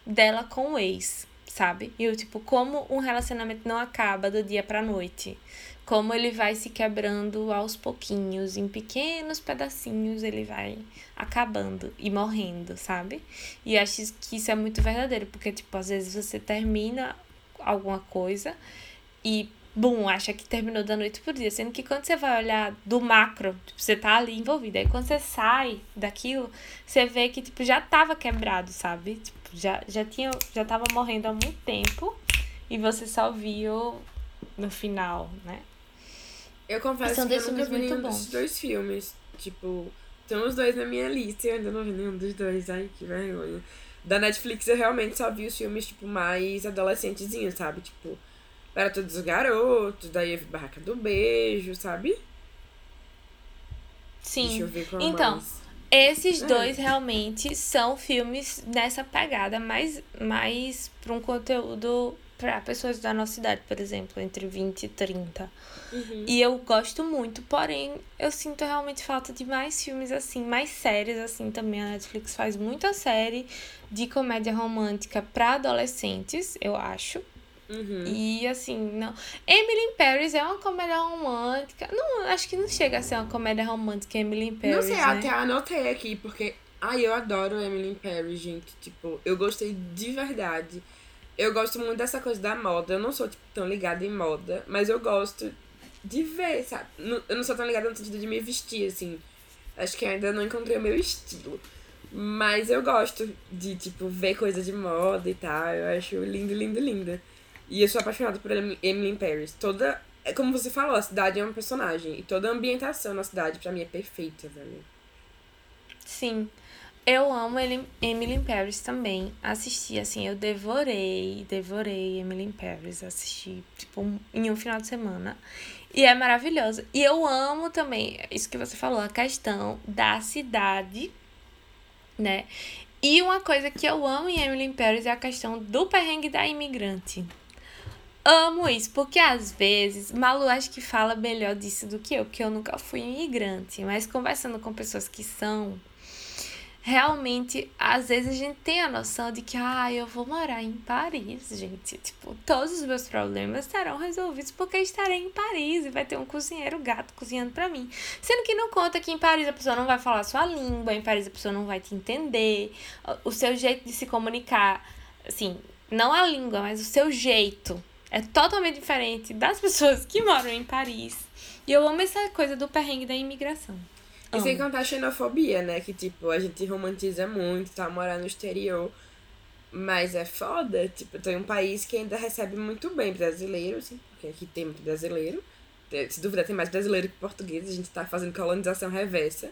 dela com o ex sabe? E o tipo, como um relacionamento não acaba do dia pra noite. Como ele vai se quebrando aos pouquinhos, em pequenos pedacinhos, ele vai acabando e morrendo, sabe? E eu acho que isso é muito verdadeiro, porque, tipo, às vezes você termina alguma coisa e bum, acha que terminou da noite pro dia. Sendo que quando você vai olhar do macro, tipo, você tá ali envolvido. Aí quando você sai daquilo, você vê que, tipo, já tava quebrado, sabe? Tipo, já, já tinha, já tava morrendo há muito tempo e você só viu no final, né? Eu confesso São que eu nunca vi nenhum bons. dos dois filmes. Tipo, tem os dois na minha lista e eu ainda não vi nenhum dos dois. Ai, que vergonha. Da Netflix eu realmente só vi os filmes, tipo, mais adolescentezinhos, sabe? Tipo, para todos os garotos, daí eu vi Barraca do Beijo, sabe? Sim. Deixa eu ver qual então, mais. Esses é. dois realmente são filmes nessa pegada, mais, mais para um conteúdo para pessoas da nossa idade, por exemplo, entre 20 e 30. Uhum. E eu gosto muito, porém, eu sinto realmente falta de mais filmes assim, mais séries assim também. A Netflix faz muita série de comédia romântica para adolescentes, eu acho. Uhum. E assim, não. Emily in Paris é uma comédia romântica. Não, acho que não chega a ser uma comédia romântica, Emily in Paris. Não sei, né? até anotei aqui, porque. Ai, eu adoro Emily in Paris, gente. Tipo, eu gostei de verdade. Eu gosto muito dessa coisa da moda. Eu não sou, tipo, tão ligada em moda, mas eu gosto de ver, sabe? Eu não sou tão ligada no sentido de me vestir, assim. Acho que ainda não encontrei o meu estilo. Mas eu gosto de, tipo, ver coisa de moda e tal. Eu acho lindo, lindo, lindo. E eu sou apaixonada por Emily in Paris. Toda. É como você falou, a cidade é um personagem. E toda a ambientação na cidade, pra mim, é perfeita, velho. Sim. Eu amo Emily in Paris também. Assisti, assim, eu devorei, devorei Emily in Paris. Assisti, tipo, em um final de semana. E é maravilhoso. E eu amo também, isso que você falou, a questão da cidade, né? E uma coisa que eu amo em Emily in Paris é a questão do perrengue da imigrante. Amo isso, porque às vezes, Malu acho que fala melhor disso do que eu, porque eu nunca fui imigrante, mas conversando com pessoas que são, realmente, às vezes a gente tem a noção de que, ah, eu vou morar em Paris, gente. Tipo, todos os meus problemas serão resolvidos porque estarei em Paris e vai ter um cozinheiro gato cozinhando para mim. Sendo que não conta que em Paris a pessoa não vai falar sua língua, em Paris a pessoa não vai te entender, o seu jeito de se comunicar, assim, não a língua, mas o seu jeito é totalmente diferente das pessoas que moram em Paris. E eu amo essa coisa do perrengue da imigração. E sem contar a xenofobia, né? Que, tipo, a gente romantiza muito, tá? Morar no exterior. Mas é foda, tipo, tem um país que ainda recebe muito bem brasileiros, assim, porque aqui tem muito brasileiro. Se duvidar, tem mais brasileiro que português, a gente tá fazendo colonização reversa.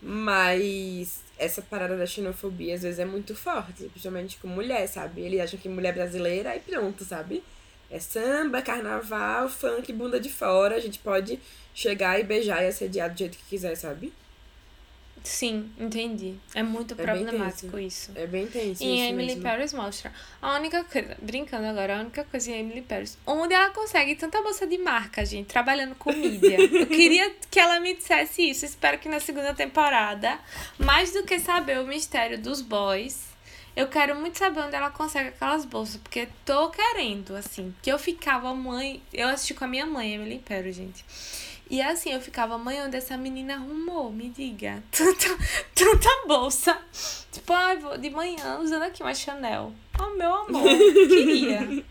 Mas essa parada da xenofobia às vezes é muito forte, principalmente com mulher, sabe? Eles acham que mulher brasileira e pronto, sabe? É samba, carnaval, funk, bunda de fora. A gente pode chegar e beijar e assediar do jeito que quiser, sabe? Sim, entendi. É muito é problemático isso. É bem tenso. E a Emily mesmo. Paris mostra. A única coisa, brincando agora, a única coisa em Emily Paris, onde ela consegue tanta bolsa de marca, gente, trabalhando com mídia. Eu queria que ela me dissesse isso. Espero que na segunda temporada, mais do que saber o mistério dos boys, eu quero muito saber onde ela consegue aquelas bolsas, porque tô querendo, assim. Que eu ficava mãe. Eu assisti com a minha mãe, Emily Paris, gente. E assim, eu ficava, mãe, onde essa menina arrumou? Me diga. Tanta, tanta bolsa. Tipo, ai, ah, vou de manhã usando aqui uma Chanel. Oh, meu amor, queria.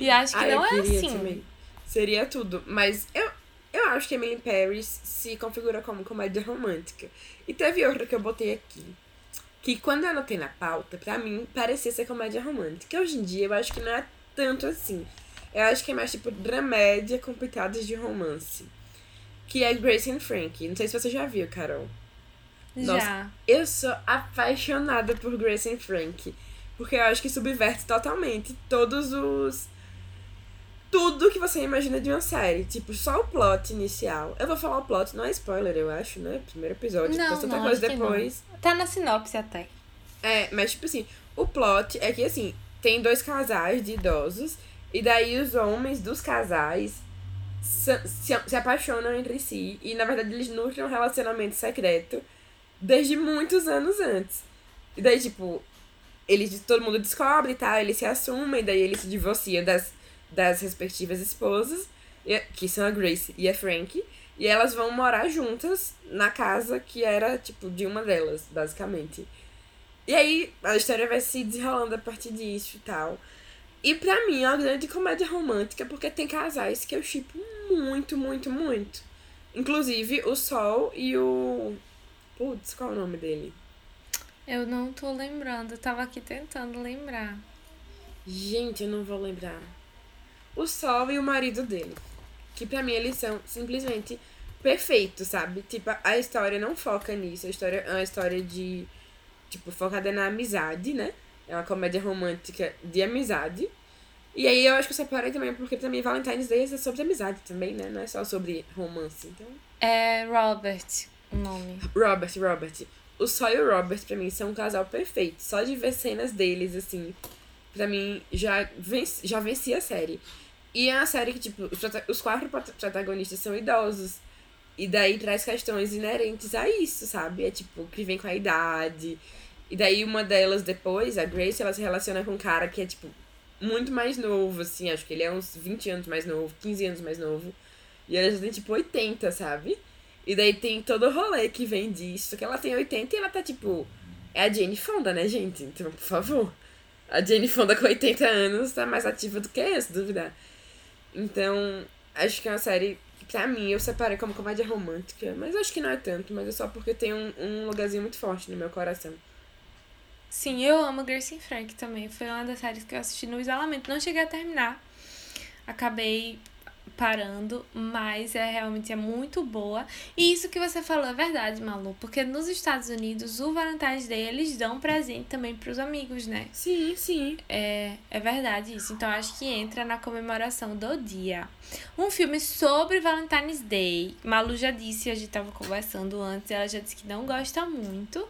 E acho que ah, não é assim. Também. Seria tudo. Mas eu, eu acho que Emily Paris se configura como comédia romântica. E teve outra que eu botei aqui. Que quando eu anotei na pauta, pra mim, parecia ser comédia romântica. Hoje em dia, eu acho que não é tanto assim. Eu acho que é mais tipo dramédia com pitadas de romance que é Grace and Frank. Não sei se você já viu, Carol. Nossa, já. Eu sou apaixonada por Grace and Frank. Porque eu acho que subverte totalmente todos os. Tudo que você imagina de uma série. Tipo, só o plot inicial. Eu vou falar o plot, não é spoiler, eu acho, né? Primeiro episódio. Não, tanta não, coisa depois. Tá na sinopse até. É, mas tipo assim, o plot é que assim, tem dois casais de idosos. E daí os homens dos casais se, se, se apaixonam entre si e, na verdade, eles nutrem um relacionamento secreto desde muitos anos antes. E daí, tipo, eles, todo mundo descobre e tal, eles se assumem, daí eles se divorciam das, das respectivas esposas, que são a Grace e a Frank, e elas vão morar juntas na casa que era, tipo, de uma delas, basicamente. E aí a história vai se desenrolando a partir disso e tal. E pra mim é uma grande comédia romântica, porque tem casais que eu chipo muito, muito, muito. Inclusive o Sol e o. Putz, qual é o nome dele? Eu não tô lembrando, eu tava aqui tentando lembrar. Gente, eu não vou lembrar. O Sol e o marido dele. Que pra mim eles são simplesmente perfeitos, sabe? Tipo, a história não foca nisso. A história é uma história de. Tipo, focada na amizade, né? É uma comédia romântica de amizade. E aí eu acho que eu separei também, porque mim Valentine's Day é sobre amizade também, né? Não é só sobre romance, então... É Robert o nome. Robert, Robert. O Sol e o Robert, pra mim, são um casal perfeito. Só de ver cenas deles, assim, pra mim, já venci, já venci a série. E é uma série que, tipo, os, quatro protagonistas são idosos. E daí traz questões inerentes a isso, sabe? É tipo, que vem com a idade. E daí uma delas depois, a Grace, ela se relaciona com um cara que é, tipo, muito mais novo, assim. Acho que ele é uns 20 anos mais novo, 15 anos mais novo. E ela já tem, tipo, 80, sabe? E daí tem todo o rolê que vem disso. Que ela tem 80 e ela tá, tipo... É a Jane Fonda, né, gente? Então, por favor. A Jane Fonda com 80 anos tá mais ativa do que eu, se duvidar. Então, acho que é uma série que pra mim eu separei como comédia romântica, mas acho que não é tanto, mas é só porque tem um, um lugarzinho muito forte no meu coração. Sim, eu amo Grace Frank também. Foi uma das séries que eu assisti no isolamento. Não cheguei a terminar. Acabei parando, mas é realmente é muito boa. E isso que você falou é verdade, Malu, porque nos Estados Unidos o Valentine's Day eles dão presente também para os amigos, né? Sim, sim. É, é verdade isso. Então acho que entra na comemoração do dia. Um filme sobre Valentine's Day. Malu já disse, a gente tava conversando antes, ela já disse que não gosta muito.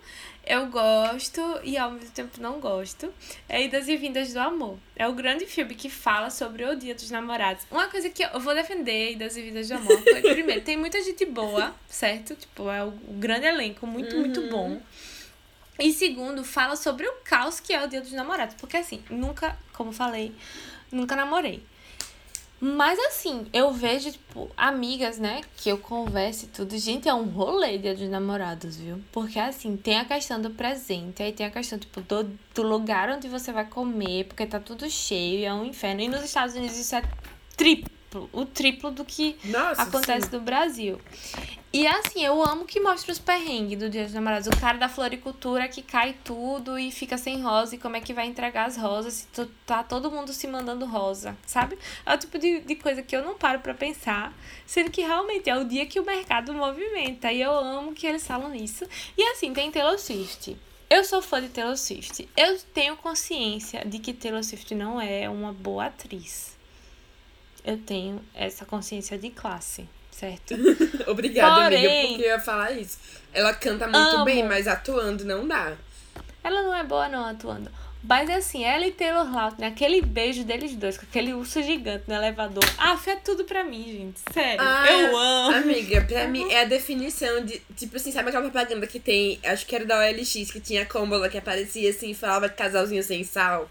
Eu gosto e ao mesmo tempo não gosto. É Idas e Vindas do Amor. É o grande filme que fala sobre o Dia dos Namorados. Uma coisa que eu vou defender Idas e Vindas do Amor. Foi, primeiro, tem muita gente boa, certo? Tipo, é um grande elenco, muito, uhum. muito bom. E segundo, fala sobre o caos que é o Dia dos Namorados. Porque assim, nunca, como falei, nunca namorei. Mas assim, eu vejo, tipo, amigas, né, que eu converso e tudo. Gente, é um rolê dia dos namorados, viu? Porque assim, tem a questão do presente, aí tem a questão, tipo, do, do lugar onde você vai comer, porque tá tudo cheio, é um inferno. E nos Estados Unidos isso é triplo, o triplo do que Nossa, acontece sim. no Brasil. E assim, eu amo que mostra os perrengues do Dia dos Namorados. O cara da floricultura que cai tudo e fica sem rosa e como é que vai entregar as rosas se tá todo mundo se mandando rosa, sabe? É o tipo de, de coisa que eu não paro para pensar, sendo que realmente é o dia que o mercado movimenta. E eu amo que eles falam isso. E assim, tem Taylor Swift. Eu sou fã de Taylor Swift. Eu tenho consciência de que Taylor Swift não é uma boa atriz. Eu tenho essa consciência de classe certo? Obrigada, Porém, amiga, porque eu ia falar isso. Ela canta muito amo. bem, mas atuando não dá. Ela não é boa não atuando. Mas assim, ela e Taylor Lautner, aquele beijo deles dois, com aquele urso gigante no elevador. Ah, é tudo pra mim, gente. Sério. Ah, eu amo. Amiga, pra mim é a definição de. Tipo assim, sabe aquela propaganda que tem. Acho que era da OLX, que tinha a cômbola que aparecia assim e falava casalzinho sem sal,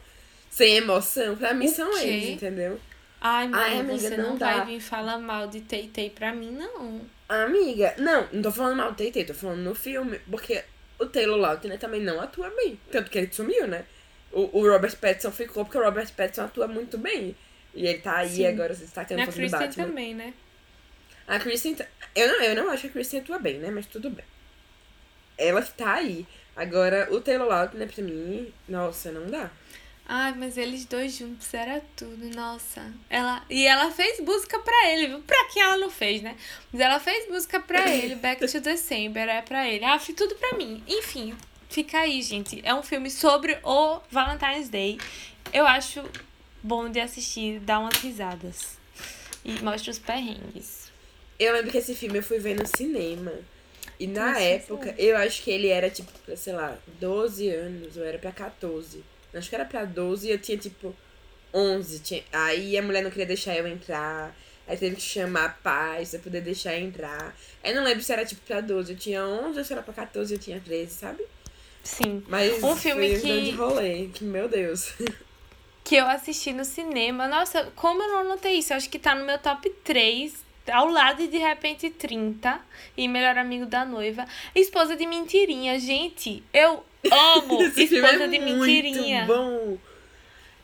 sem emoção. Pra mim o são quê? eles, entendeu? Ai, mãe, Ai, amiga, você não, não vai vir falar mal de Tay pra mim, não. Amiga, não, não tô falando mal de Tay Tay, tô falando no filme, porque o Taylor Lautner também não atua bem. Tanto que ele sumiu, né? O, o Robert Pattinson ficou porque o Robert Pattinson atua muito bem. E ele tá aí Sim. agora se destacando a Kristen Batman. também, né? A Kristen... Eu não, eu não acho que a Kristen atua bem, né? Mas tudo bem. Ela tá aí. Agora, o Taylor Lautner, pra mim, nossa, não dá. Ai, mas eles dois juntos era tudo, nossa. Ela e ela fez música para ele, viu? Pra que ela não fez, né? Mas ela fez música para ele, Back to December é para ele. Ah, foi tudo para mim. Enfim, fica aí, gente. É um filme sobre o Valentine's Day. Eu acho bom de assistir, dar umas risadas. E mostra os perrengues. Eu lembro que esse filme eu fui ver no cinema. E na época, eu acho que ele era tipo, sei lá, 12 anos, ou era pra 14. Acho que era pra 12 e eu tinha tipo 11. Tinha... Aí a mulher não queria deixar eu entrar. Aí teve que chamar pais pra poder deixar eu entrar. Aí não lembro se era tipo pra 12. Eu tinha 11 ou se era pra 14 eu tinha 13, sabe? Sim. Mas um filme que... rolê. Que, meu Deus. Que eu assisti no cinema. Nossa, como eu não notei isso? Eu acho que tá no meu top 3 ao lado de De Repente 30 e Melhor Amigo da Noiva. Esposa de Mentirinha. Gente, eu Amo Esse Esposa é de Mentirinha. bom.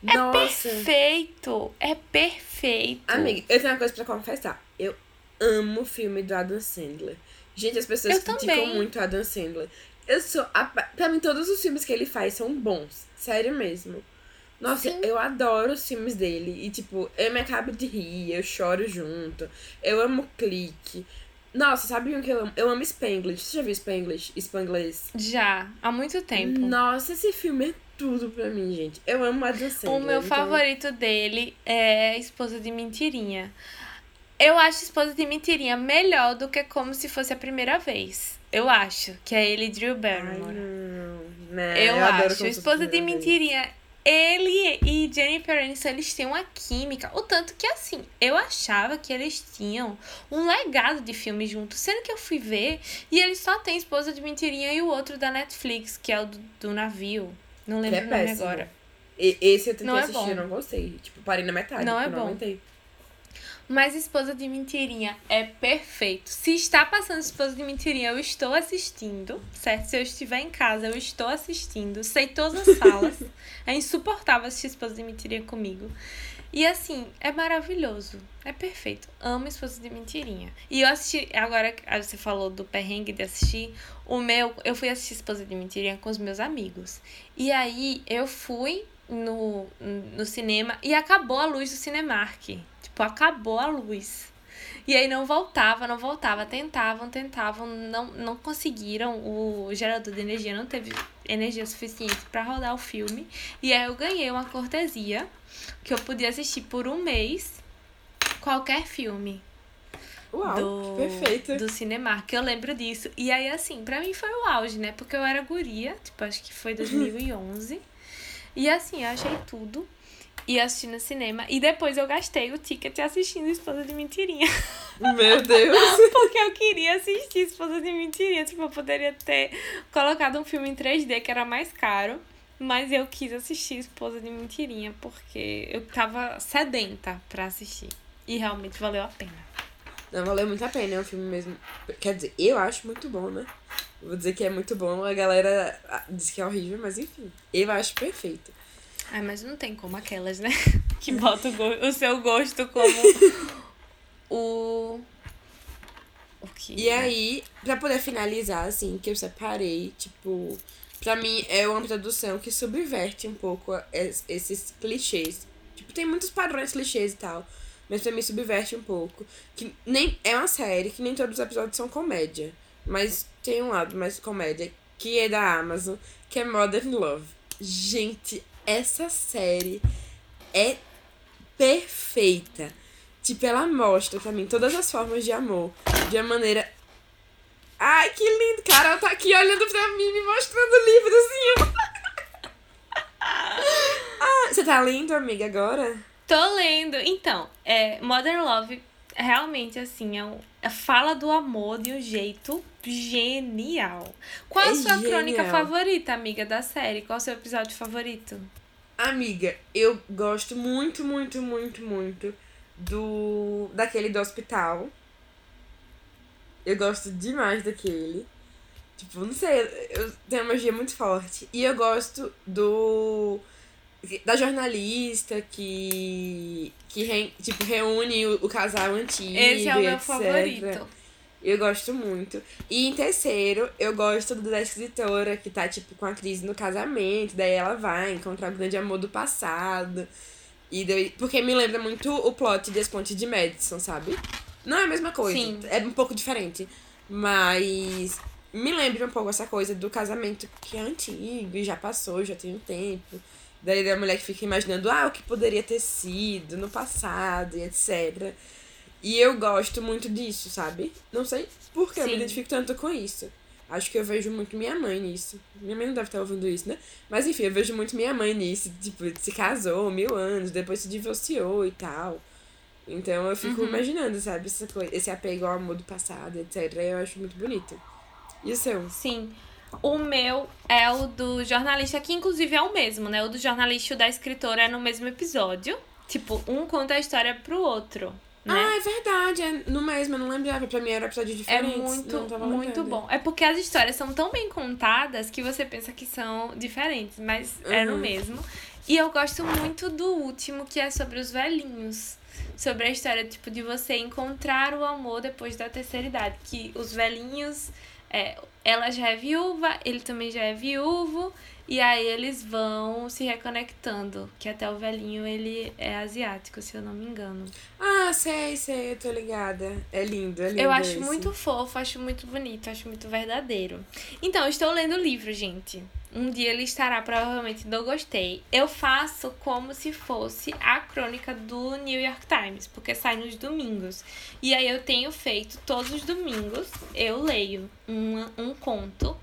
É Nossa. perfeito. É perfeito. Amiga, eu tenho uma coisa pra confessar. Eu amo o filme do Adam Sandler. Gente, as pessoas eu criticam também. muito o Adam Sandler. Eu sou. A, pra mim, todos os filmes que ele faz são bons. Sério mesmo. Nossa, Sim. eu adoro os filmes dele. E, tipo, eu me acabo de rir, eu choro junto. Eu amo clique. Nossa, sabe o que eu amo? Eu amo Spanglish. Você já viu Spanglish? Spanglish? Já, há muito tempo. Nossa, esse filme é tudo pra mim, gente. Eu amo a Sandler. O meu então... favorito dele é Esposa de Mentirinha. Eu acho Esposa de Mentirinha melhor do que como se fosse a primeira vez. Eu acho, que é ele e Drew Barrymore. Ai, não. Não, eu, eu acho. Esposa de Mentirinha ele e Jennifer Aniston, eles têm uma química. O tanto que, assim, eu achava que eles tinham um legado de filme juntos. Sendo que eu fui ver e eles só têm Esposa de Mentirinha e o outro da Netflix, que é o do, do navio. Não lembro é o nome agora. E, esse eu tentei não é assistir, bom. eu não gostei. Tipo, parei na metade. Não é bom. Não Mas Esposa de Mentirinha é perfeito. Se está passando Esposa de Mentirinha, eu estou assistindo, certo? Se eu estiver em casa, eu estou assistindo. Sei todas as salas. é insuportável assistir Esposa de Mentirinha comigo. E assim, é maravilhoso. É perfeito. Amo Esposa de Mentirinha. E eu assisti, agora você falou do perrengue de assistir. O meu, eu fui assistir Esposa de Mentirinha com os meus amigos. E aí eu fui no, no cinema e acabou a luz do Cinemark. Tipo, acabou a luz. E aí não voltava, não voltava. Tentavam, tentavam, não, não conseguiram. O gerador de energia não teve energia suficiente para rodar o filme. E aí eu ganhei uma cortesia que eu podia assistir por um mês qualquer filme. Uau, do, perfeito. Do Cinemark, eu lembro disso. E aí, assim, pra mim foi o auge, né? Porque eu era guria, tipo, acho que foi 2011. e assim, eu achei tudo e assisti no cinema. E depois eu gastei o ticket assistindo Esposa de Mentirinha. Meu Deus! Porque eu queria assistir Esposa de Mentirinha. Tipo, eu poderia ter colocado um filme em 3D que era mais caro. Mas eu quis assistir Esposa de Mentirinha porque eu tava sedenta pra assistir. E realmente valeu a pena. Não, valeu muito a pena, é um filme mesmo. Quer dizer, eu acho muito bom, né? Vou dizer que é muito bom, a galera ah, diz que é horrível, mas enfim. Eu acho perfeito. Ai, mas não tem como aquelas, né? Que bota o, o seu gosto como o. O que? E aí, pra poder finalizar, assim, que eu separei, tipo, pra mim é uma produção que subverte um pouco esses clichês. Tipo, tem muitos padrões clichês e tal, mas pra mim subverte um pouco. Que nem é uma série que nem todos os episódios são comédia, mas tem um lado mais comédia, que é da Amazon, que é Modern Love. Gente, essa série é perfeita. Tipo, ela mostra pra mim todas as formas de amor de uma maneira. Ai, que lindo! Carol tá aqui olhando pra mim, me mostrando o livro assim. ah, você tá lendo, amiga, agora? Tô lendo. Então, é, Modern Love realmente, assim, é um, é, fala do amor de um jeito genial. Qual é a sua genial. crônica favorita, amiga, da série? Qual é o seu episódio favorito? Amiga, eu gosto muito, muito, muito, muito do. daquele do hospital. Eu gosto demais daquele. Tipo, não sei, eu tenho uma magia muito forte. E eu gosto do. Da jornalista que. que re, tipo, reúne o, o casal antigo. Esse é o meu etc. favorito. Eu gosto muito. E em terceiro, eu gosto da escritora que tá, tipo, com a crise no casamento. Daí ela vai encontrar o grande amor do passado. E daí, porque me lembra muito o plot de As Pontes de Madison, sabe? Não é a mesma coisa. Sim. É um pouco diferente. Mas me lembra um pouco essa coisa do casamento que é antigo e já passou, já tem um tempo. Daí a mulher que fica imaginando, ah, o que poderia ter sido no passado e etc. E eu gosto muito disso, sabe? Não sei por que eu me identifico tanto com isso. Acho que eu vejo muito minha mãe nisso. Minha mãe não deve estar ouvindo isso, né? Mas enfim, eu vejo muito minha mãe nisso. Tipo, se casou mil anos, depois se divorciou e tal. Então eu fico Uhum. imaginando, sabe? Essa coisa, esse apego ao amor do passado, etc. Eu acho muito bonito. E o seu? Sim. O meu é o do jornalista, que inclusive é o mesmo, né? O do jornalista e o da escritora é no mesmo episódio. Tipo, um conta a história pro outro. Né? Ah, é verdade. É no mesmo, eu não lembrava. Pra mim era episódio É diferente. muito, tava muito lembrando. bom. É porque as histórias são tão bem contadas que você pensa que são diferentes, mas é no Uhum. mesmo. E eu gosto muito do último, que é sobre os velhinhos. Sobre a história, tipo, de você encontrar o amor depois da terceira idade. Que os velhinhos, é, ela já é viúva, ele também já é viúvo. E aí eles vão se reconectando. Que até o velhinho, ele é asiático, se eu não me engano. Ah, sei, sei, eu tô ligada. É lindo, é lindo. Eu acho esse. muito fofo, acho muito bonito, acho muito verdadeiro. Então, eu estou lendo o livro, gente. Um dia ele estará provavelmente no Gostei. Eu faço como se fosse a crônica do New York Times, porque sai nos domingos. E aí eu tenho feito todos os domingos, eu leio um, um conto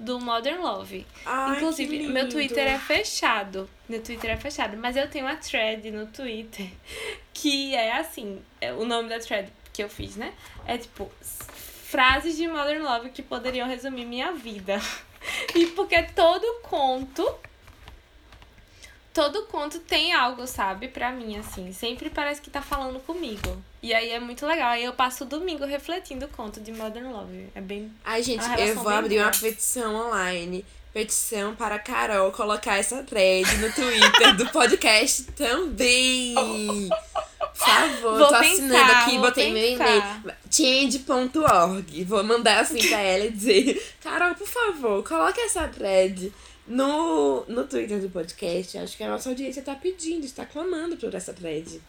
do Modern Love. Ai, Inclusive, meu. Twitter é fechado. Meu Twitter é fechado, mas eu tenho uma thread no Twitter que é assim, é o nome da thread que eu fiz, né? É tipo frases de Modern Love que poderiam resumir minha vida. E porque todo conto todo conto tem algo, sabe, pra mim, assim. Sempre parece que tá falando comigo. E aí é muito legal. Aí eu passo o domingo refletindo o conto de Modern Love. É bem. Ai, gente, eu vou abrir boa. uma petição online. Petição para a Carol colocar essa thread no Twitter do podcast também. Por favor, Vou tô pensar, assinando aqui, botei meu e-mail. Change.org. Vou mandar assim pra ela e dizer: Carol, por favor, coloque essa thread no, no Twitter do podcast. Acho que a nossa audiência tá pedindo, está clamando por essa thread.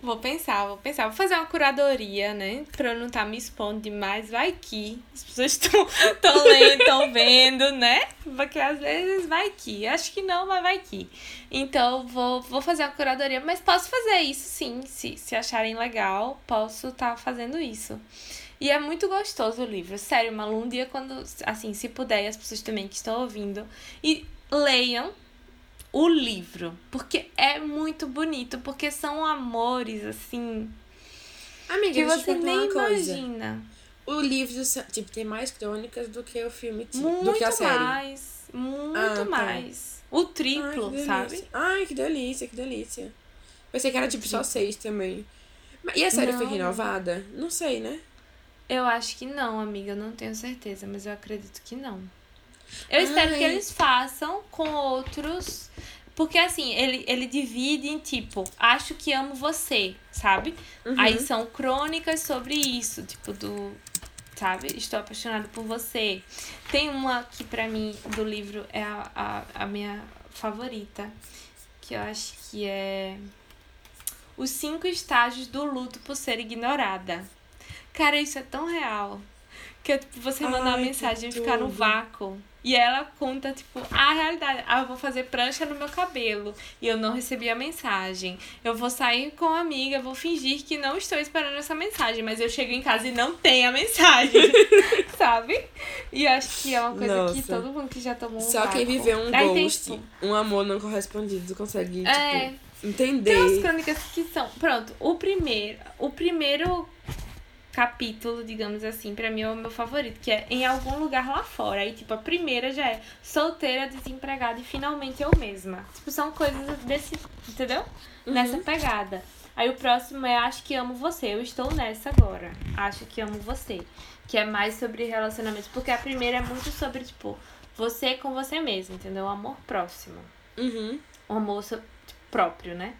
Vou pensar, vou pensar. Vou fazer uma curadoria, né? Pra eu não estar me expondo demais. Vai que as pessoas estão tão lendo, estão vendo, né? Porque às vezes vai que. Acho que não, mas vai que. Então, vou, vou fazer uma curadoria. Mas posso fazer isso, sim. Se, se acharem legal, posso estar fazendo isso. E é muito gostoso o livro. Sério, Malu, um dia quando, assim, se puder, as pessoas também que estão ouvindo, e leiam o livro, porque é muito bonito, porque são amores assim Amiga, que você nem imagina. O livro, tipo, tem mais crônicas do que o filme, ti- do Muito que a série. mais, muito Ah, tá. mais. O Ai, triplo, delícia. sabe? Ai, que delícia, que delícia. Pensei que era tipo só seis também. E a série foi Não. renovada? Não sei, né? Eu acho que não, amiga, eu não tenho certeza, mas eu acredito que não. Eu espero que Ai. eles façam com outros. Porque assim, ele, ele divide em tipo, acho que amo você, sabe? Uhum. Aí são crônicas sobre isso, tipo, do. Sabe? Estou apaixonado por você. Tem uma que pra mim do livro é a, a, a minha favorita. Que eu acho que é. Os cinco estágios do luto por ser ignorada. Cara, isso é tão real. Que é tipo, você manda uma Ai, que mensagem e ficar no vácuo. E ela conta, tipo, a realidade. Ah, eu vou fazer prancha no meu cabelo. E eu não recebi a mensagem. Eu vou sair com a amiga, vou fingir que não estou esperando essa mensagem. Mas eu chego em casa e não tem a mensagem. sabe? E acho que é uma coisa que Nossa. todo mundo que já tomou um Só quem vácuo. viveu um Aí tem, ghost, tipo, um amor não correspondido, consegue, É. tipo, Tem umas entender. crônicas que são. Pronto, o primeiro. O primeiro capítulo, digamos assim, pra mim é o meu favorito, que é em algum lugar lá fora. Aí, tipo, a primeira já é solteira, desempregada e finalmente eu mesma. Tipo, são coisas desse. Entendeu? Nessa pegada. Aí o próximo é Acho que amo você. Eu estou nessa agora. Acho que amo você. Que é mais sobre relacionamentos. Porque a primeira é muito sobre, tipo, você com você mesmo, entendeu? O amor próximo Uhum. o amor so- próprio, né?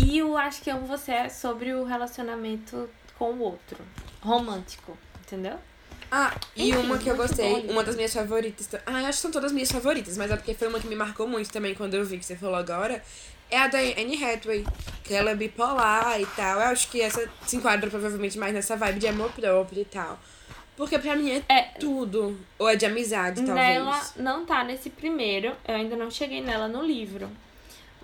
E o Acho que Amo Você é sobre o relacionamento com o outro. Romântico, entendeu? Ah, e Enfim, uma que eu gostei, bom. uma das minhas favoritas. ta- Ah, eu acho que são todas minhas favoritas, mas é porque foi uma que me marcou muito também quando eu vi que você falou agora. É a da Anne Hathaway, que ela é bipolar e tal. Eu acho que essa se enquadra provavelmente mais nessa vibe de amor próprio e tal. Porque pra mim é, É, tudo. Ou é de amizade, talvez. nela não tá nesse primeiro. Eu ainda não cheguei nela no livro.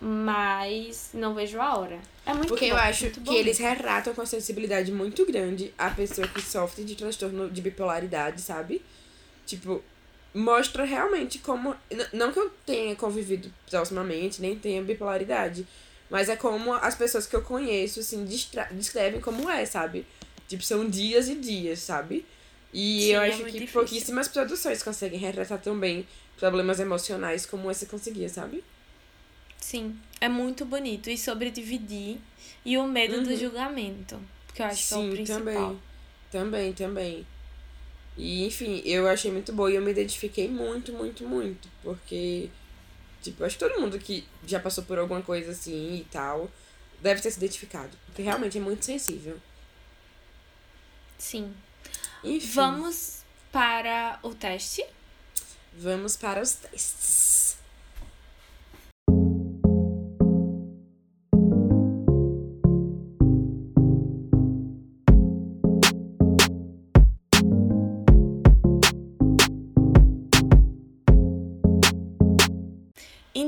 Mas não vejo a hora. É muito Porque bom, eu acho que bom eles retratam com sensibilidade muito grande a pessoa que sofre de transtorno de bipolaridade, sabe? Tipo, mostra realmente como. Não que eu tenha convivido proximamente, nem tenha bipolaridade. Mas é como as pessoas que eu conheço, assim, descrevem como é, sabe? Tipo, são dias e dias, sabe? E Sim, eu é acho muito que difícil. pouquíssimas produções conseguem retratar tão bem problemas emocionais como essa conseguia, sabe? Sim, é muito bonito. E sobre dividir e o medo do Uhum. julgamento. Que eu acho que é o Sim, principal. também. Também, também. E, enfim, eu achei muito boa e eu me identifiquei muito, muito, muito. Porque, tipo, acho que todo mundo que já passou por alguma coisa assim e tal deve ter se identificado. Porque realmente é muito sensível. Sim. Enfim, Vamos para o teste. vamos para os testes.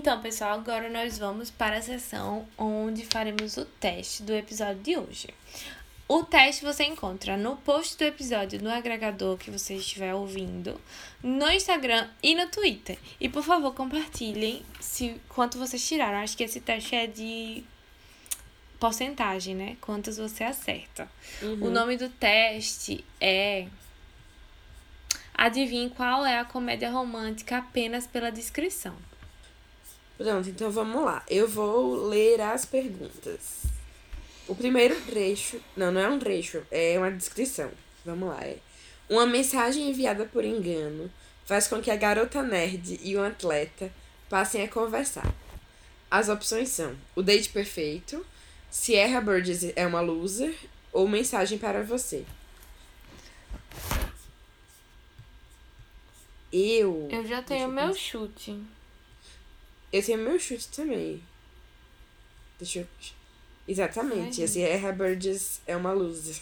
Então, pessoal, agora nós vamos para a sessão onde faremos o teste do episódio de hoje. O teste você encontra no post do episódio no agregador que você estiver ouvindo, no Instagram e no Twitter. E por favor, compartilhem se quanto vocês tiraram. Acho que esse teste é de porcentagem, né? Quantas você acerta. O nome do teste é Adivinhe qual é a comédia romântica apenas pela descrição. Pronto, então vamos lá. Eu vou ler as perguntas. O primeiro trecho. Não, não é um trecho, é uma descrição. Vamos lá. É. Uma mensagem enviada por engano faz com que a garota nerd e o atleta passem a conversar. As opções são o date perfeito, Sierra Burgess é uma loser ou mensagem para você. Eu. Eu já tenho meu chute. Eu tenho meu chute também. Deixa eu. Exatamente. Ai. A Sierra Burgess é uma loser.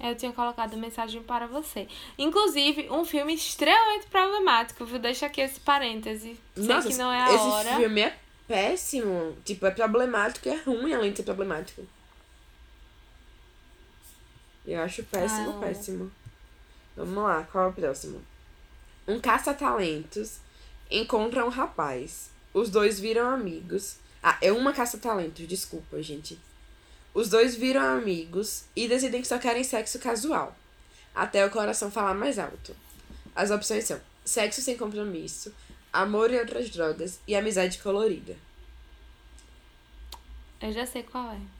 Eu tinha colocado mensagem para você. Inclusive, um filme extremamente problemático, viu? Deixa aqui esse parêntese. Sei Nossa, que não é a esse hora. filme é péssimo. Tipo, é problemático e é ruim além de ser problemático. Eu acho péssimo, Ah. péssimo. Vamos lá, qual é o próximo? Um caça-talentos encontra um rapaz. Os dois viram amigos. Ah, é uma caça-talentos, desculpa, gente. Os dois viram amigos e decidem que só querem sexo casual. Até o coração falar mais alto. As opções são sexo sem compromisso, amor e outras drogas e amizade colorida. Eu já sei qual é.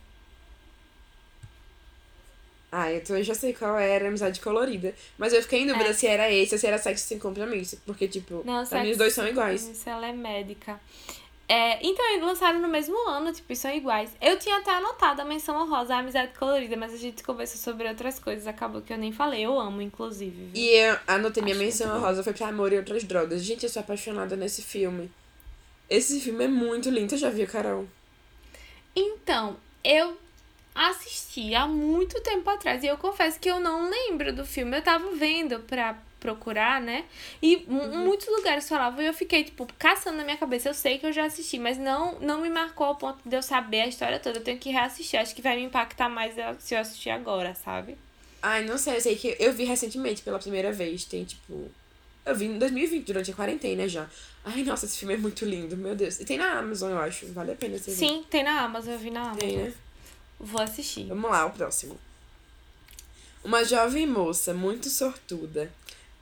Ah, então eu já sei qual era amizade colorida. Mas eu fiquei em dúvida É. se era esse ou se era sexo sem compromisso. Porque, tipo, Não, pra mim os dois são iguais. Isso, ela é médica. É, então, eles lançaram no mesmo ano, tipo, e são iguais. Eu tinha até anotado a menção honrosa, a amizade colorida, mas a gente conversou sobre outras coisas, acabou que eu nem falei. Eu amo, inclusive. viu? E eu anotei minha Acho menção muito bom. rosa foi pra amor e outras drogas. Gente, eu sou apaixonada nesse filme. Esse filme é muito lindo. Tu já viu, Carol? Então, eu assisti há muito tempo atrás e eu confesso que eu não lembro do filme. Eu tava vendo pra procurar, né? E Uhum. muitos lugares falavam e eu fiquei, tipo, caçando na minha cabeça. Eu sei que eu já assisti, mas não, não me marcou ao ponto de eu saber a história toda. Eu tenho que reassistir. Acho que vai me impactar mais se eu assistir agora, sabe? Ai, não sei. Eu sei que eu vi recentemente pela primeira vez. Tem, tipo... Eu vi em 2020, durante a quarentena já. Ai, nossa, esse filme é muito lindo. Meu Deus. E tem na Amazon, eu acho. Vale a pena você ver. Sim, tem na Amazon. Eu vi na Amazon. Tem, né? Vou assistir. Vamos lá, o próximo. Uma jovem moça muito sortuda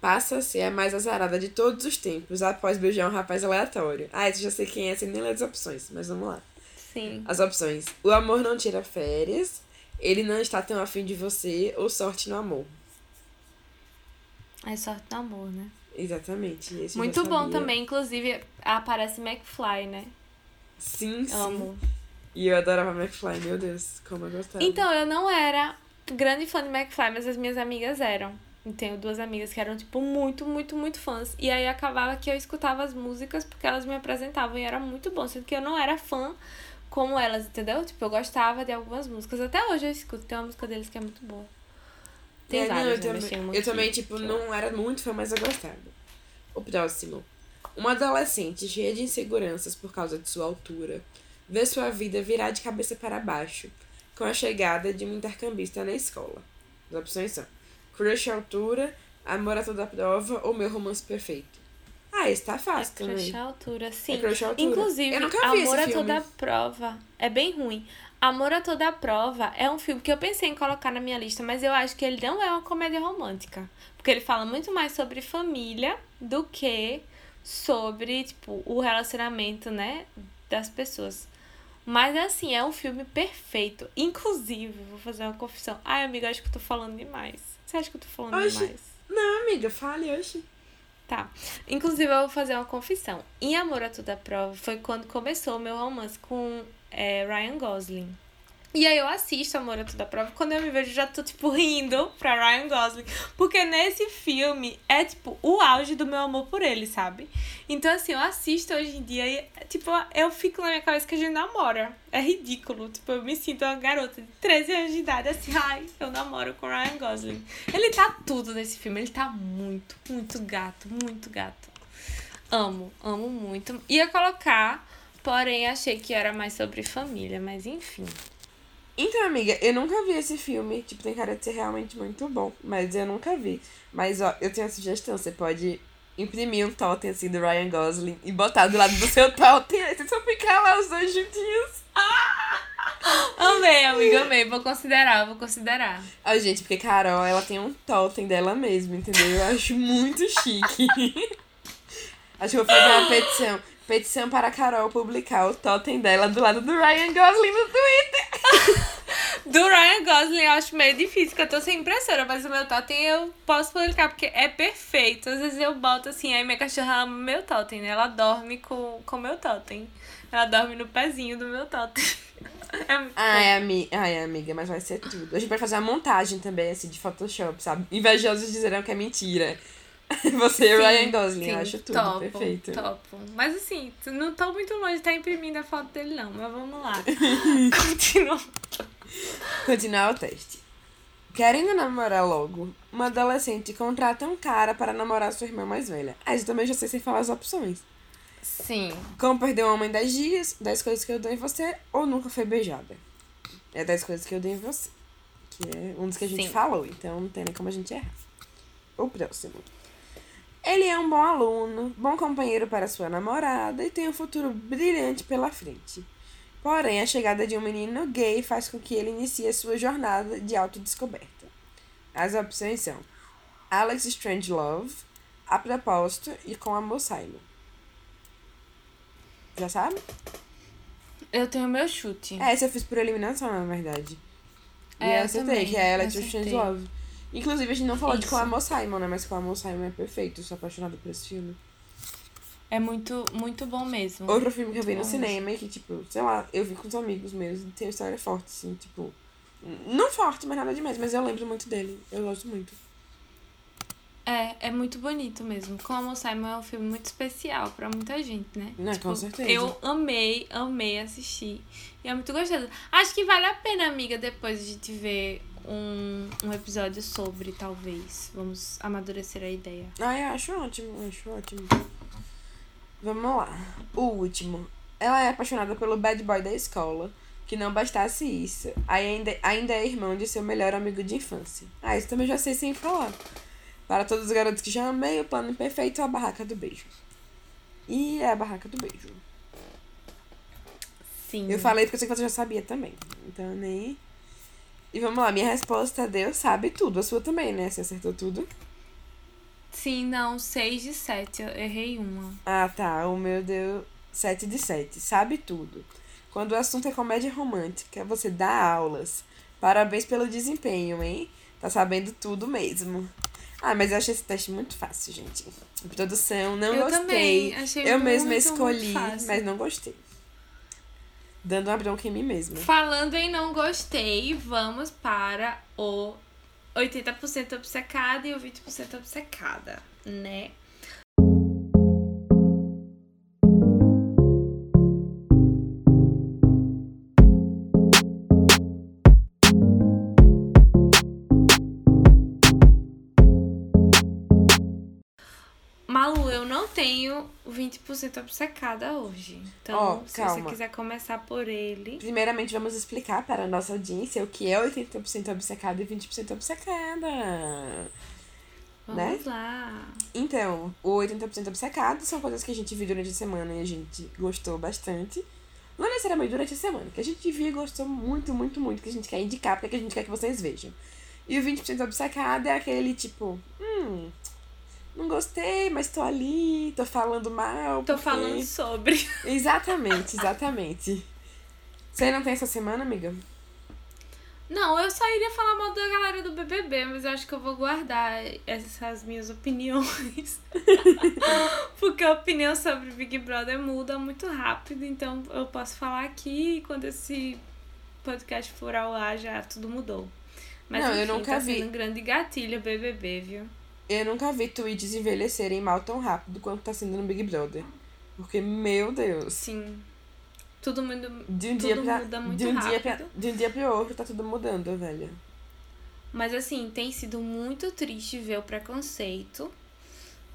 passa a ser a mais azarada de todos os tempos após beijar um rapaz aleatório. Ah, eu já sei quem é, sem nem ler as opções, mas vamos lá. Sim. As opções: o amor não tira férias, ele não está tão afim de você ou sorte no amor. É sorte do amor, né? Exatamente. esse Muito bom também. Inclusive, aparece McFly, né? Sim, sim. Amo. E eu adorava McFly, meu Deus, como eu gostava. Então, eu não era grande fã de McFly, mas as minhas amigas eram. E tenho duas amigas que eram, tipo, muito, muito, muito fãs. E aí acabava que eu escutava as músicas porque elas me apresentavam e era muito bom. Sendo que eu não era fã como elas, entendeu? Tipo, eu gostava de algumas músicas. Até hoje eu escuto. Tem uma música deles que é muito boa. Tem É, não, eu também, eu também, tipo, não era muito fã, mas eu gostava. O próximo. Uma adolescente cheia de inseguranças por causa de sua altura vê sua vida virar de cabeça para baixo com a chegada de um intercambista na escola. As opções são crush à altura, amor a toda prova ou meu romance perfeito. Ah, esse tá fácil É também. crush à altura, sim. É crush à altura. Inclusive, eu nunca vi Amor a. Toda Prova é bem ruim. Amor a Toda Prova é um filme que eu pensei em colocar na minha lista, mas eu acho que ele não é uma comédia romântica. Porque ele fala muito mais sobre família do que sobre, tipo, o relacionamento, né, das pessoas. Mas assim, é um filme perfeito. Inclusive, vou fazer uma confissão. Ai, amiga, acho que eu tô falando demais. Você acha que eu tô falando Oxe. demais? Não, amiga, fale hoje. Tá. Inclusive, eu vou fazer uma confissão. Em Amor a Toda Prova foi quando começou o meu romance com é, Ryan Gosling. E aí eu assisto Amor a Toda Prova. Quando eu me vejo, já tô, tipo, rindo pra Ryan Gosling. Porque nesse filme é, tipo, o auge do meu amor por ele, sabe? Então, assim, eu assisto hoje em dia e, tipo, eu fico na minha cabeça que a gente namora. É ridículo. Tipo, eu me sinto uma garota de 13 anos de idade, assim, ai, eu namoro com Ryan Gosling. Ele tá tudo nesse filme. Ele tá muito, muito gato, muito gato. Amo, amo muito. Ia colocar, porém achei que era mais sobre família, mas enfim. Então, amiga, eu nunca vi esse filme. Tipo, tem cara de ser realmente muito bom. Mas eu nunca vi. Mas, ó, eu tenho uma sugestão. Você pode imprimir um totem, assim, do Ryan Gosling e botar do lado do seu totem. Aí você só ficar lá os dois juntinhos. Amei, amiga, amei. Vou considerar, vou considerar. Ó, gente, porque Carol, ela tem um totem dela mesma, entendeu? Eu acho muito chique. acho que eu vou fazer uma petição. Petição para a Carol publicar o totem dela do lado do Ryan Gosling no Twitter. Do Ryan Gosling eu acho meio difícil, porque eu tô sem impressora, mas o meu totem eu posso publicar, porque é perfeito. Às vezes eu boto assim, aí minha cachorra ama meu totem, né? Ela dorme com o meu totem. Ela dorme no pezinho do meu totem. É muito Ai, ami... Ai, amiga, mas vai ser tudo. A gente vai fazer uma montagem também, assim, de Photoshop, sabe? Invejosos dizerão que é mentira. Você e o Ryan Gosling, Sim, eu acho tudo topo, perfeito. Topo. Mas assim, não tô muito longe de estar imprimindo a foto dele, não. Mas vamos lá. Continua. Continuar o teste. Querendo namorar logo, uma adolescente contrata um cara para namorar sua irmã mais velha. Ah, eu também já sei sem falar as opções. Sim. Como perder um homem 10 dias, 10 coisas que eu dou em você, ou nunca foi beijada. É 10 coisas que eu dei em você. Que é um dos que a gente Sim. falou, então não tem nem como a gente errar. O próximo. Ele é um bom aluno, bom companheiro para sua namorada e tem um futuro brilhante pela frente. Porém, a chegada de um menino gay faz com que ele inicie a sua jornada de autodescoberta. As opções são Alex Strangelove, A Propósito e Com Amor Simon. Já sabe? Eu tenho meu chute. É, essa eu fiz por eliminação, na verdade. E É, eu eu acertei, também, que é Alex. Strangelove. Inclusive, a gente não falou de Isso. Com Amor Simon, né? Mas Com Amor Simon é perfeito. Eu sou apaixonada por esse filme. É muito, muito bom mesmo. Outro filme que eu vi no cinema e que, tipo, sei lá, eu vi com os amigos meus e tem uma história forte, assim, tipo. Não forte, mas nada demais, mas eu lembro muito dele. Eu gosto muito. É, é muito bonito mesmo. Como Simon é um filme muito especial pra muita gente, né? Né, com certeza. Eu amei, amei assistir. E é muito gostoso. Acho que vale a pena, amiga, depois a gente ver um, um episódio sobre, talvez. Vamos amadurecer a ideia. Ah, eu acho ótimo, acho ótimo. Vamos lá. O último. Ela é apaixonada pelo bad boy da escola. Que não bastasse isso, ainda, ainda é irmão de seu melhor amigo de infância. Ah, isso também já sei sem falar. Para todos os garotos que já amei, o plano perfeito é a barraca do beijo. E é a barraca do beijo. Sim. Eu falei porque eu sei que você já sabia também. Então nem. E vamos lá, minha resposta Deus sabe tudo. A sua também, né? Você acertou tudo? Sim, não, 6 de 7. Eu errei uma. Ah, tá. O meu deu 7 de 7. Sabe tudo. Quando o assunto é comédia romântica, você dá aulas. Parabéns pelo desempenho, hein? Tá sabendo tudo mesmo. Ah, mas eu achei esse teste muito fácil, gente. Produção, não eu gostei. também. Achei eu mesma escolhi, mas não gostei. Dando uma bronca em mim mesma. Falando em não gostei, vamos para o 80% obcecada e o 20% obcecada, né? 20% obcecada hoje. Então, Ó, se você calma. quiser começar por ele. Primeiramente, vamos explicar para a nossa audiência o que é 80% obcecada e 20% obcecada. Vamos Né? lá. Então, o 80% obcecado são coisas que a gente viu durante a semana e a gente gostou bastante. Não necessariamente durante a semana, que a gente viu e gostou muito, muito, muito, que a gente quer indicar, porque a gente quer que vocês vejam. E o 20% obcecado é aquele tipo, hum, não gostei, mas tô ali, tô falando mal. Tô porque- falando sobre. Exatamente, exatamente. Você não tem essa semana, amiga? Não, eu só iria falar mal da galera do BBB, mas eu acho que eu vou guardar essas minhas opiniões. Porque a opinião sobre Big Brother muda muito rápido, então eu posso falar aqui e quando esse podcast for ao ar já tudo mudou. Mas Não, eu enfim, nunca tá vi. sendo um grande gatilho BBB, viu? Eu nunca vi tweets envelhecerem mal tão rápido quanto tá sendo no Big Brother. Porque, meu Deus. Sim. Todo mundo. De um Tudo dia pra. muda muito de, um dia pra rápido. de um dia pro outro tá tudo mudando, velho. Mas assim, tem sido muito triste ver o preconceito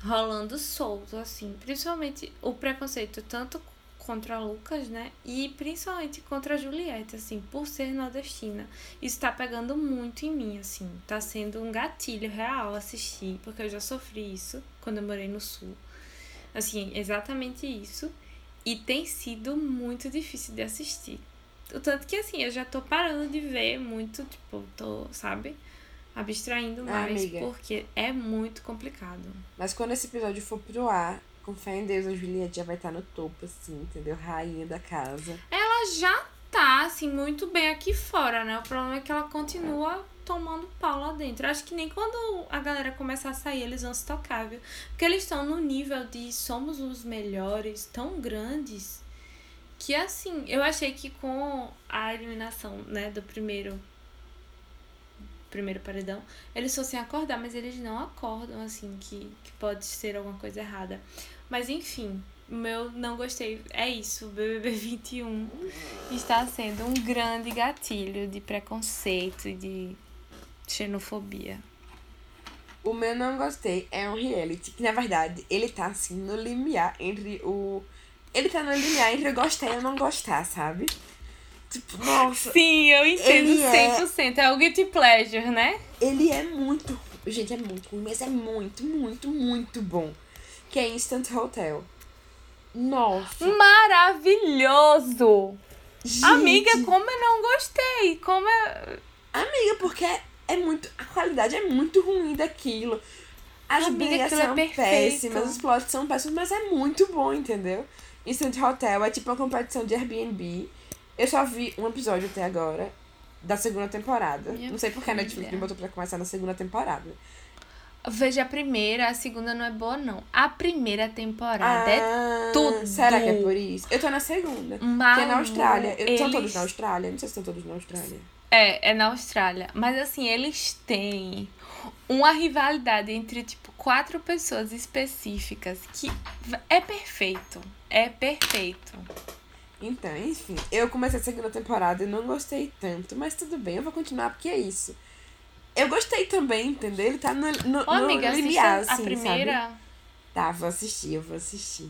rolando solto, assim. Principalmente o preconceito tanto contra Lucas, né? E principalmente contra a Juliette, assim, por ser nordestina. Isso tá pegando muito em mim, assim. Tá sendo um gatilho real assistir, porque eu já sofri isso quando eu morei no sul. Assim, exatamente isso. E tem sido muito difícil de assistir. O tanto que, assim, eu já tô parando de ver muito, tipo, tô, sabe? Abstraindo Ah, mais, amiga. porque é muito complicado. Mas quando esse episódio for pro ar, Com fé em Deus, a Juliette já vai estar no topo, assim, entendeu? Rainha da casa. Ela já tá, assim, muito bem aqui fora, né? O problema é que ela continua tomando pau lá dentro. Acho que nem quando a galera começar a sair, eles vão se tocar, viu? Porque eles estão no nível de somos os melhores, tão grandes, que assim, eu achei que com a eliminação, né, do primeiro primeiro paredão, eles fossem acordar, mas eles não acordam, assim, que, que pode ser alguma coisa errada. Mas enfim, o meu não gostei. É isso, o BBB 21 está sendo um grande gatilho de preconceito e de xenofobia. O meu não gostei é um reality, que na verdade ele tá assim no limiar entre o. Ele tá no limiar entre eu gostar e eu não gostar, sabe? Tipo, nossa. Sim, eu entendo Ele é- 100%. É o guilty pleasure, né? Ele é muito. Gente, é muito ruim, mas é muito, muito, muito bom. Que é Instant Hotel. Nossa. Maravilhoso! Gente, Amiga, como eu não gostei? Como é... Amiga, porque é muito. A qualidade é muito ruim daquilo. As brigas é são perfeito. péssimas, os plots são péssimos, mas é muito bom, entendeu? Instant Hotel é tipo uma competição de Airbnb. Eu só vi um episódio até agora da segunda temporada. Minha não sei porque a. Netflix me botou pra começar na segunda temporada. Veja a primeira, a segunda não é boa, não. A primeira temporada é Ah, tudo. Será que é por isso? Eu tô na segunda. Malu, que é na Austrália. Eu, São eles- todos na Austrália? Não sei se são todos na Austrália. É, é na Austrália. Mas assim, eles têm uma rivalidade entre, tipo, quatro pessoas específicas que é perfeito. É perfeito. Então, enfim, eu comecei a segunda temporada e não gostei tanto, mas tudo bem, eu vou continuar porque é isso. Eu gostei também, entendeu? Ele tá no, no, Ô, no amiga, assista limiar, a assim, primeira. sabe? Tá, vou assistir, eu vou assistir.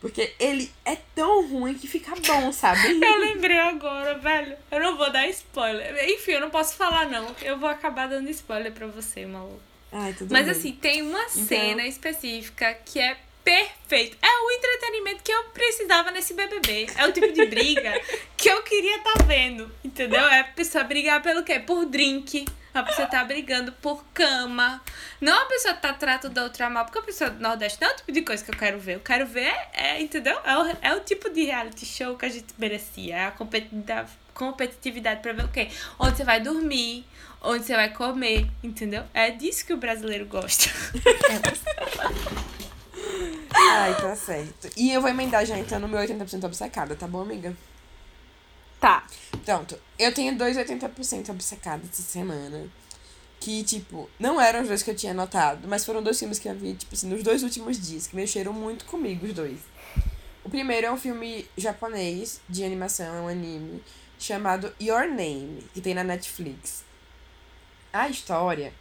Porque ele é tão ruim que fica bom, sabe? Eu lembrei agora, velho. Eu não vou dar spoiler. Enfim, eu não posso falar, não. Eu vou acabar dando spoiler pra você, maluco. Ai, tudo Mas bem. assim, tem uma Então- cena específica que é perfeito. É o entretenimento que eu precisava nesse BBB. É o tipo de briga que eu queria estar vendo, entendeu? É a pessoa brigar pelo quê? Por drink. A pessoa tá brigando por cama. Não a pessoa tá tratando da outra mal, porque a pessoa do Nordeste não é o tipo de coisa que eu quero ver. Eu quero ver, é, é, entendeu? É o, é o tipo de reality show que a gente merecia. É a competitividade, competitividade pra ver o quê? Onde você vai dormir, onde você vai comer, entendeu? É disso que o brasileiro gosta. Ai, tá certo. E eu vou emendar já então no meu 80% obcecada, tá bom, amiga? Tá. Pronto, eu tenho dois 80% obcecados essa semana. Que, tipo, não eram os dois que eu tinha anotado, mas foram dois filmes que eu vi, tipo assim, nos dois últimos dias, que mexeram muito comigo, os dois. O primeiro é um filme japonês de animação, é um anime, chamado Your Name, que tem na Netflix. A história.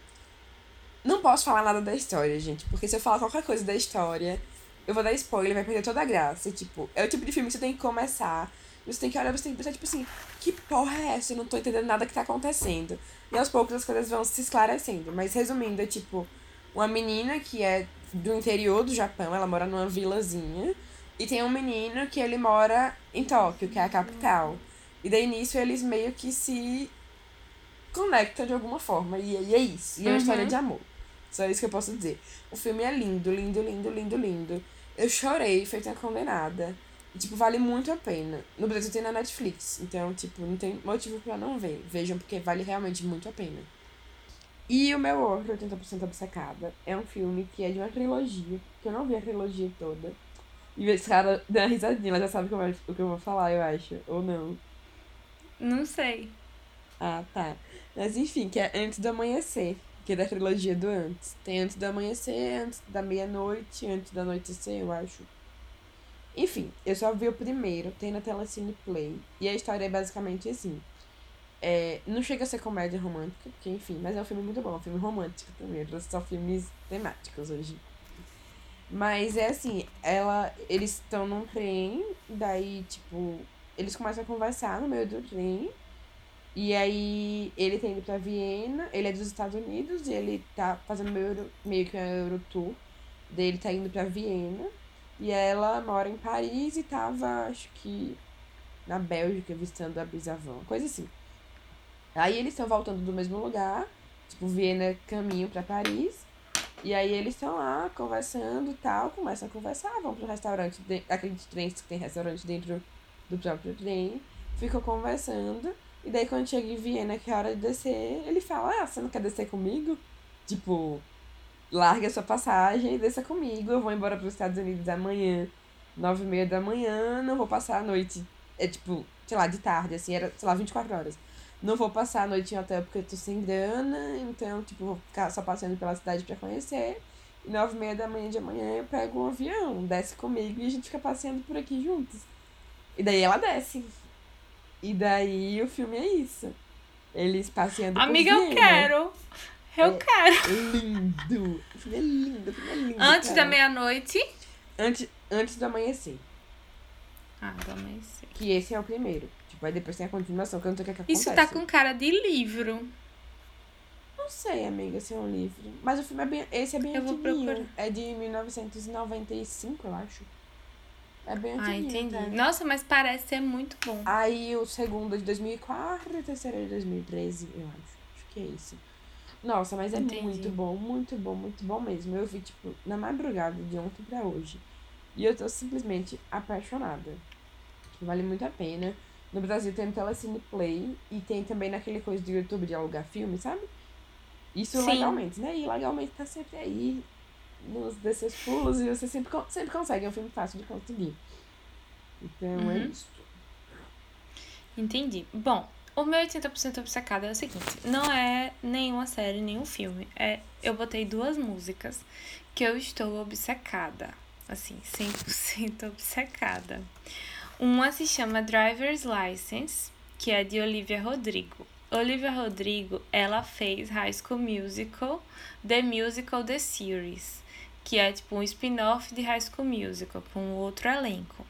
Não posso falar nada da história, gente, porque se eu falar qualquer coisa da história, eu vou dar spoiler, vai perder toda a graça. Tipo, é o tipo de filme que você tem que começar. Você tem que olhar, você tem que pensar, tipo assim, que porra é essa? Eu não tô entendendo nada que tá acontecendo. E aos poucos as coisas vão se esclarecendo. Mas resumindo, é tipo, uma menina que é do interior do Japão, ela mora numa vilazinha. E tem um menino que ele mora em Tóquio, que é a capital. E daí nisso eles meio que se conectam de alguma forma. E, e é isso. E é uma Uhum. história de amor. Só isso que eu posso dizer. O filme é lindo, lindo, lindo, lindo, lindo. Eu chorei, feita condenada. E, tipo, vale muito a pena. No Brasil tem na Netflix. Então, tipo, não tem motivo pra não ver. Vejam, porque vale realmente muito a pena. E o meu outro 80% obcecada é um filme que é de uma trilogia. Que eu não vi a trilogia toda. E esse cara deu uma risadinha, ela já sabe é- o que eu vou falar, eu acho. Ou não. Não sei. Ah, tá. Mas enfim, que é Antes do Amanhecer, que é da trilogia do Antes. Tem Antes do Amanhecer, Antes da Meia-Noite, Antes do Anoitecer, eu acho. Enfim, eu só vi o primeiro, tem na Telecine Play. E a história é basicamente assim. É, não chega a ser comédia romântica, porque enfim, mas é um filme muito bom, é um filme romântico também. Eu trouxe só filmes temáticos hoje. Mas é assim, ela, eles estão num trem, daí, tipo, eles começam a conversar no meio do trem. E aí ele tá indo pra Viena, ele é dos Estados Unidos e ele tá fazendo meio, meio que um Eurotour. Daí ele tá indo pra Viena. E ela mora em Paris e tava, acho que, na Bélgica, visitando a bisavó, coisa assim. Aí eles estão voltando do mesmo lugar, tipo, Viena caminho pra Paris. E aí eles estão lá conversando e tal, começam a conversar, vão pro restaurante, de, aquele trem que tem restaurante dentro do próprio trem, ficam conversando. E daí quando chega em Viena, que é hora de descer, ele fala, ah, você não quer descer comigo? Tipo, larga sua passagem e desça comigo, eu vou embora pros Estados Unidos amanhã, nove e meia da manhã, não vou passar a noite. É tipo, sei lá, de tarde, assim, era, sei lá, 24 horas. Não vou passar a noite em hotel porque eu tô sem grana, então, tipo, vou ficar só passeando pela cidade pra conhecer. E nove e meia da manhã de amanhã eu pego um avião, desce comigo e a gente fica passeando por aqui juntos. E daí ela desce. E daí o filme é isso. Eles passeando Amiga, por eu quero. Eu É. quero. Lindo. O filme é lindo, o filme é lindo. Antes cara. da meia-noite. Antes, antes do amanhecer. Ah, do amanhecer. Que esse é o primeiro. Tipo, aí depois tem a continuação, que eu não sei o que, é que acontece. Isso tá com cara de livro. Não sei, amiga, se é um livro. Mas o filme é bem. Esse é bem Eu antiguinho. É de 1995, eu acho. É bem Ah, entendi. cara. Nossa, mas parece ser muito bom. Aí o segundo é de 2004 e o terceiro é de 2013, eu acho. Acho que é isso. Nossa, mas é Entendi. muito bom, muito bom, muito bom mesmo. Eu vi, tipo, na madrugada de ontem pra hoje. E eu tô simplesmente apaixonada. Vale muito a pena. No Brasil tem no Telecine Play e tem também naquele coisa do YouTube de alugar filme, sabe? Isso Sim. legalmente, né? E legalmente tá sempre aí nos desses pulos e você sempre, sempre consegue. É um filme fácil de conseguir. Então é Uhum. isso. Entendi. Bom, o meu 80% obcecado é o seguinte: não é nenhuma série, nenhum filme. É, eu botei duas músicas que eu estou obcecada. Assim, 100% obcecada. Uma se chama Driver's License, que é de Olivia Rodrigo. Olivia Rodrigo, ela fez High School Musical, The Musical The Series, que é tipo um spin-off de High School Musical, com outro elenco.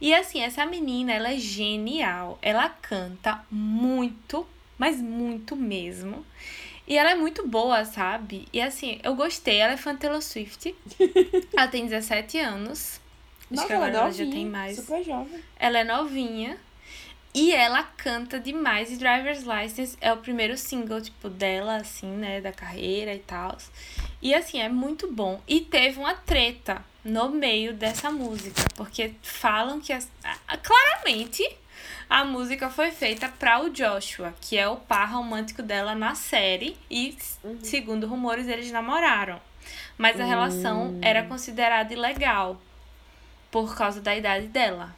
E assim, essa menina, ela é genial. Ela canta muito, mas muito mesmo. E ela é muito boa, sabe? E assim, eu gostei. Ela é fã Taylor Swift. ela tem 17 anos. Acho Nossa, que ela agora é ela já novinha, tem mais. Super jovem. Ela é novinha. E ela canta demais. E Driver's License é o primeiro single, tipo, dela, assim, né? Da carreira e tal. E assim, é muito bom. E teve uma treta no meio dessa música. Porque falam que. as- a- claramente a música foi feita para o Joshua, que é o par romântico dela na série. E, segundo rumores, eles namoraram. Mas a relação era considerada ilegal por causa da idade dela.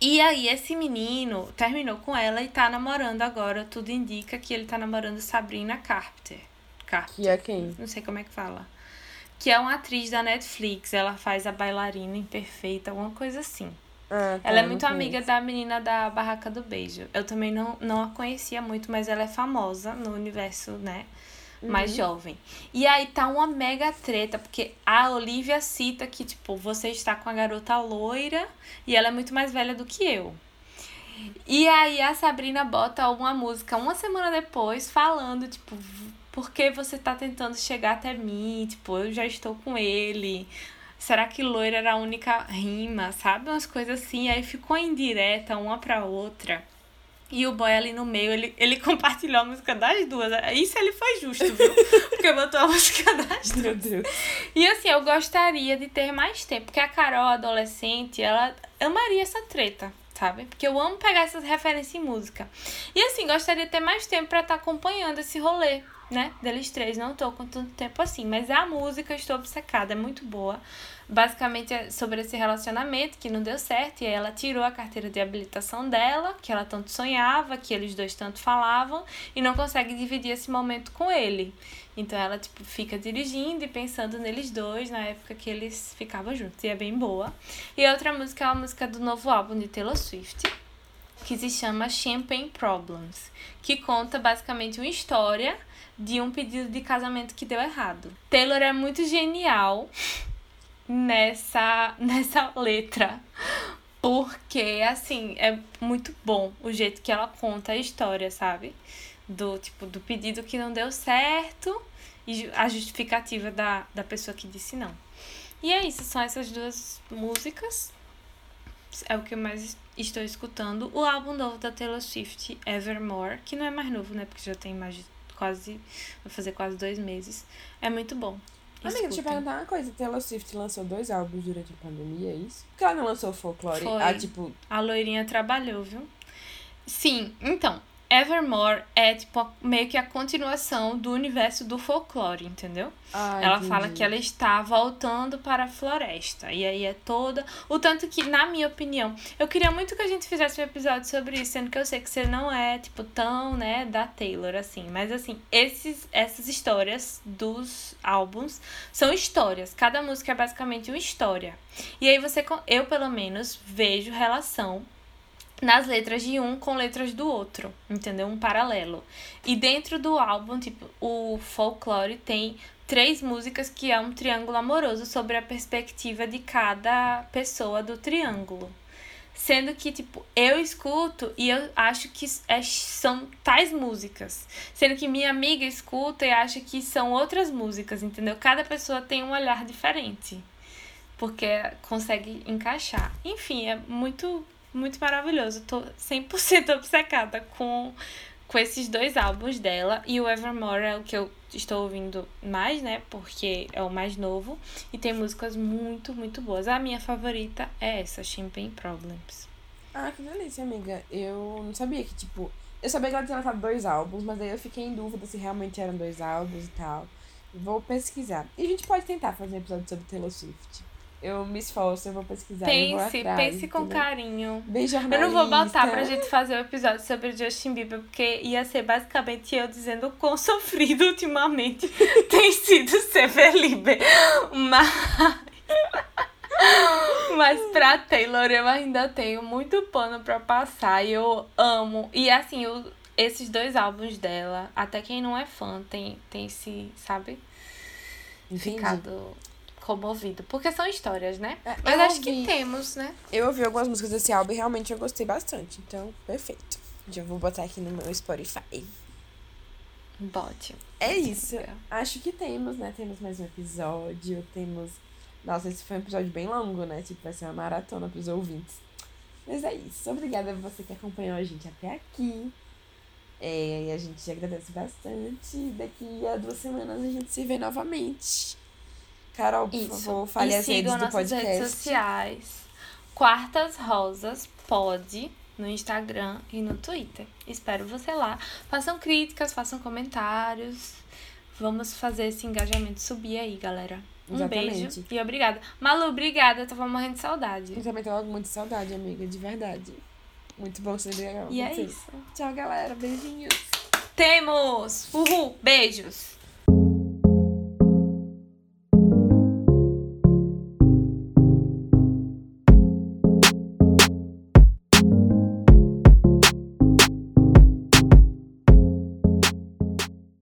E aí, esse menino terminou com ela e tá namorando agora. Tudo indica que ele tá namorando Sabrina Carpenter. Carpenter. Que é quem? Não sei como é que fala. Que é uma atriz da Netflix. Ela faz a bailarina imperfeita, alguma coisa assim. Ah, tá, Ela é muito amiga da menina da Barraca do Beijo. Eu também não, não a conhecia muito, mas ela é famosa no universo, né? Mais jovem. E aí tá uma mega treta, porque a Olivia cita que, tipo, você está com a garota loira e ela é muito mais velha do que eu. E aí a Sabrina bota uma música uma semana depois falando, tipo, por que você tá tentando chegar até mim? Tipo, eu já estou com ele. Será que loira era a única rima, sabe? Umas coisas assim. Aí ficou indireta uma pra outra. E o boy ali no meio, ele, ele compartilhou a música das duas. Isso ele foi justo, viu? Porque botou a música das Meu duas. Deus. E assim, eu gostaria de ter mais tempo. Porque a Carol, adolescente, ela amaria essa treta, sabe? Porque eu amo pegar essas referências em música. E assim, gostaria de ter mais tempo pra estar acompanhando esse rolê, né? Deles três. Não tô com tanto tempo assim. Mas a música, estou obcecada. É muito boa. Basicamente é sobre esse relacionamento que não deu certo. E aí ela tirou a carteira de habilitação dela, que ela tanto sonhava, que eles dois tanto falavam, e não consegue dividir esse momento com ele. Então ela, tipo, fica dirigindo e pensando neles dois na época que eles ficavam juntos. E é bem boa. E a outra música é uma música do novo álbum de Taylor Swift, que se chama Champagne Problems, que conta basicamente uma história de um pedido de casamento que deu errado. Taylor é muito genial nessa, nessa letra. Porque, assim, é muito bom o jeito que ela conta a história, sabe? Do tipo, do pedido que não deu certo e a justificativa da, da pessoa que disse não. E é isso, são essas duas músicas. É o que eu mais estou escutando. O álbum novo da Taylor Swift, Evermore, que não é mais novo, né? Porque já tem mais de quase. Vai fazer quase dois meses. É muito bom. Amiga, deixa eu Escutem. perguntar uma coisa. Taylor Swift lançou dois álbuns durante a pandemia, é isso? Por que ela não lançou Folklore? Foi. Ah, tipo, A loirinha trabalhou, viu? Sim, então, Evermore é tipo meio que a continuação do universo do folclore, entendeu? ah, ela entendi. fala que ela está voltando para a floresta. E aí é toda. O tanto que, na minha opinião, eu queria muito que a gente fizesse um episódio sobre isso, sendo que eu sei que você não é, tipo, tão, né, da Taylor, assim. Mas assim, esses, essas histórias dos álbuns são histórias. Cada música é basicamente uma história. E aí você, eu pelo menos, vejo relação nas letras de um com letras do outro, entendeu? Um paralelo. E dentro do álbum, tipo, o folklore tem três músicas que é um triângulo amoroso sobre a perspectiva de cada pessoa do triângulo. Sendo que, tipo, eu escuto e eu acho que é- são tais músicas. Sendo que minha amiga escuta e acha que são outras músicas, entendeu? Cada pessoa tem um olhar diferente. Porque consegue encaixar. Enfim, é muito, muito maravilhoso. Tô 100% obcecada com, com esses dois álbuns dela. E o Evermore é o que eu estou ouvindo mais, né? Porque é o mais novo. E tem músicas muito, muito boas. A minha favorita é essa, Champagne Problems. Ah, que delícia, amiga. Eu não sabia que, tipo. Eu sabia que ela tinha lançado dois álbuns, mas aí eu fiquei em dúvida se realmente eram dois álbuns e tal. Vou pesquisar. E a gente pode tentar fazer um episódio sobre Taylor Swift. Eu me esforço, eu vou pesquisar. eu vou Pense, atrás, pense com entendeu? carinho. Bem Eu jornalista. não vou botar pra gente fazer o episódio sobre o Justin Bieber, porque ia ser basicamente eu dizendo o quão sofrido ultimamente tem sido ser Felipe. Mas. Mas pra Taylor eu ainda tenho muito pano pra passar e eu amo. E assim, o, esses dois álbuns dela, até quem não é fã tem, tem se, sabe, Entendi. ficado comovido. Porque são histórias, né? É, Mas acho que ouvi- temos, né? Eu ouvi algumas músicas desse álbum e realmente eu gostei bastante. Então, perfeito. Já vou botar aqui no meu Spotify. Bote. É isso. Acho que temos, né? Temos mais um episódio. Temos. Nossa, esse foi um episódio bem longo, né? Tipo, vai ser uma maratona pros ouvintes. Mas é isso. Obrigada a você que acompanhou a gente até aqui. É, e a gente agradece bastante. Daqui a duas semanas a gente se vê novamente. Carol, por Isso. favor, fale e as redes do podcast. redes sociais. Quartas Rosas Pod no Instagram e no Twitter. Espero você lá. Façam críticas, façam comentários. Vamos fazer esse engajamento subir aí, galera. Um Exatamente. beijo e obrigada. Malu, obrigada. Eu tava morrendo de saudade. Eu também tô muito saudade, amiga, de verdade. Muito bom ser legal. E é isso. Tchau, galera. Beijinhos. Temos! Uhul! Beijos!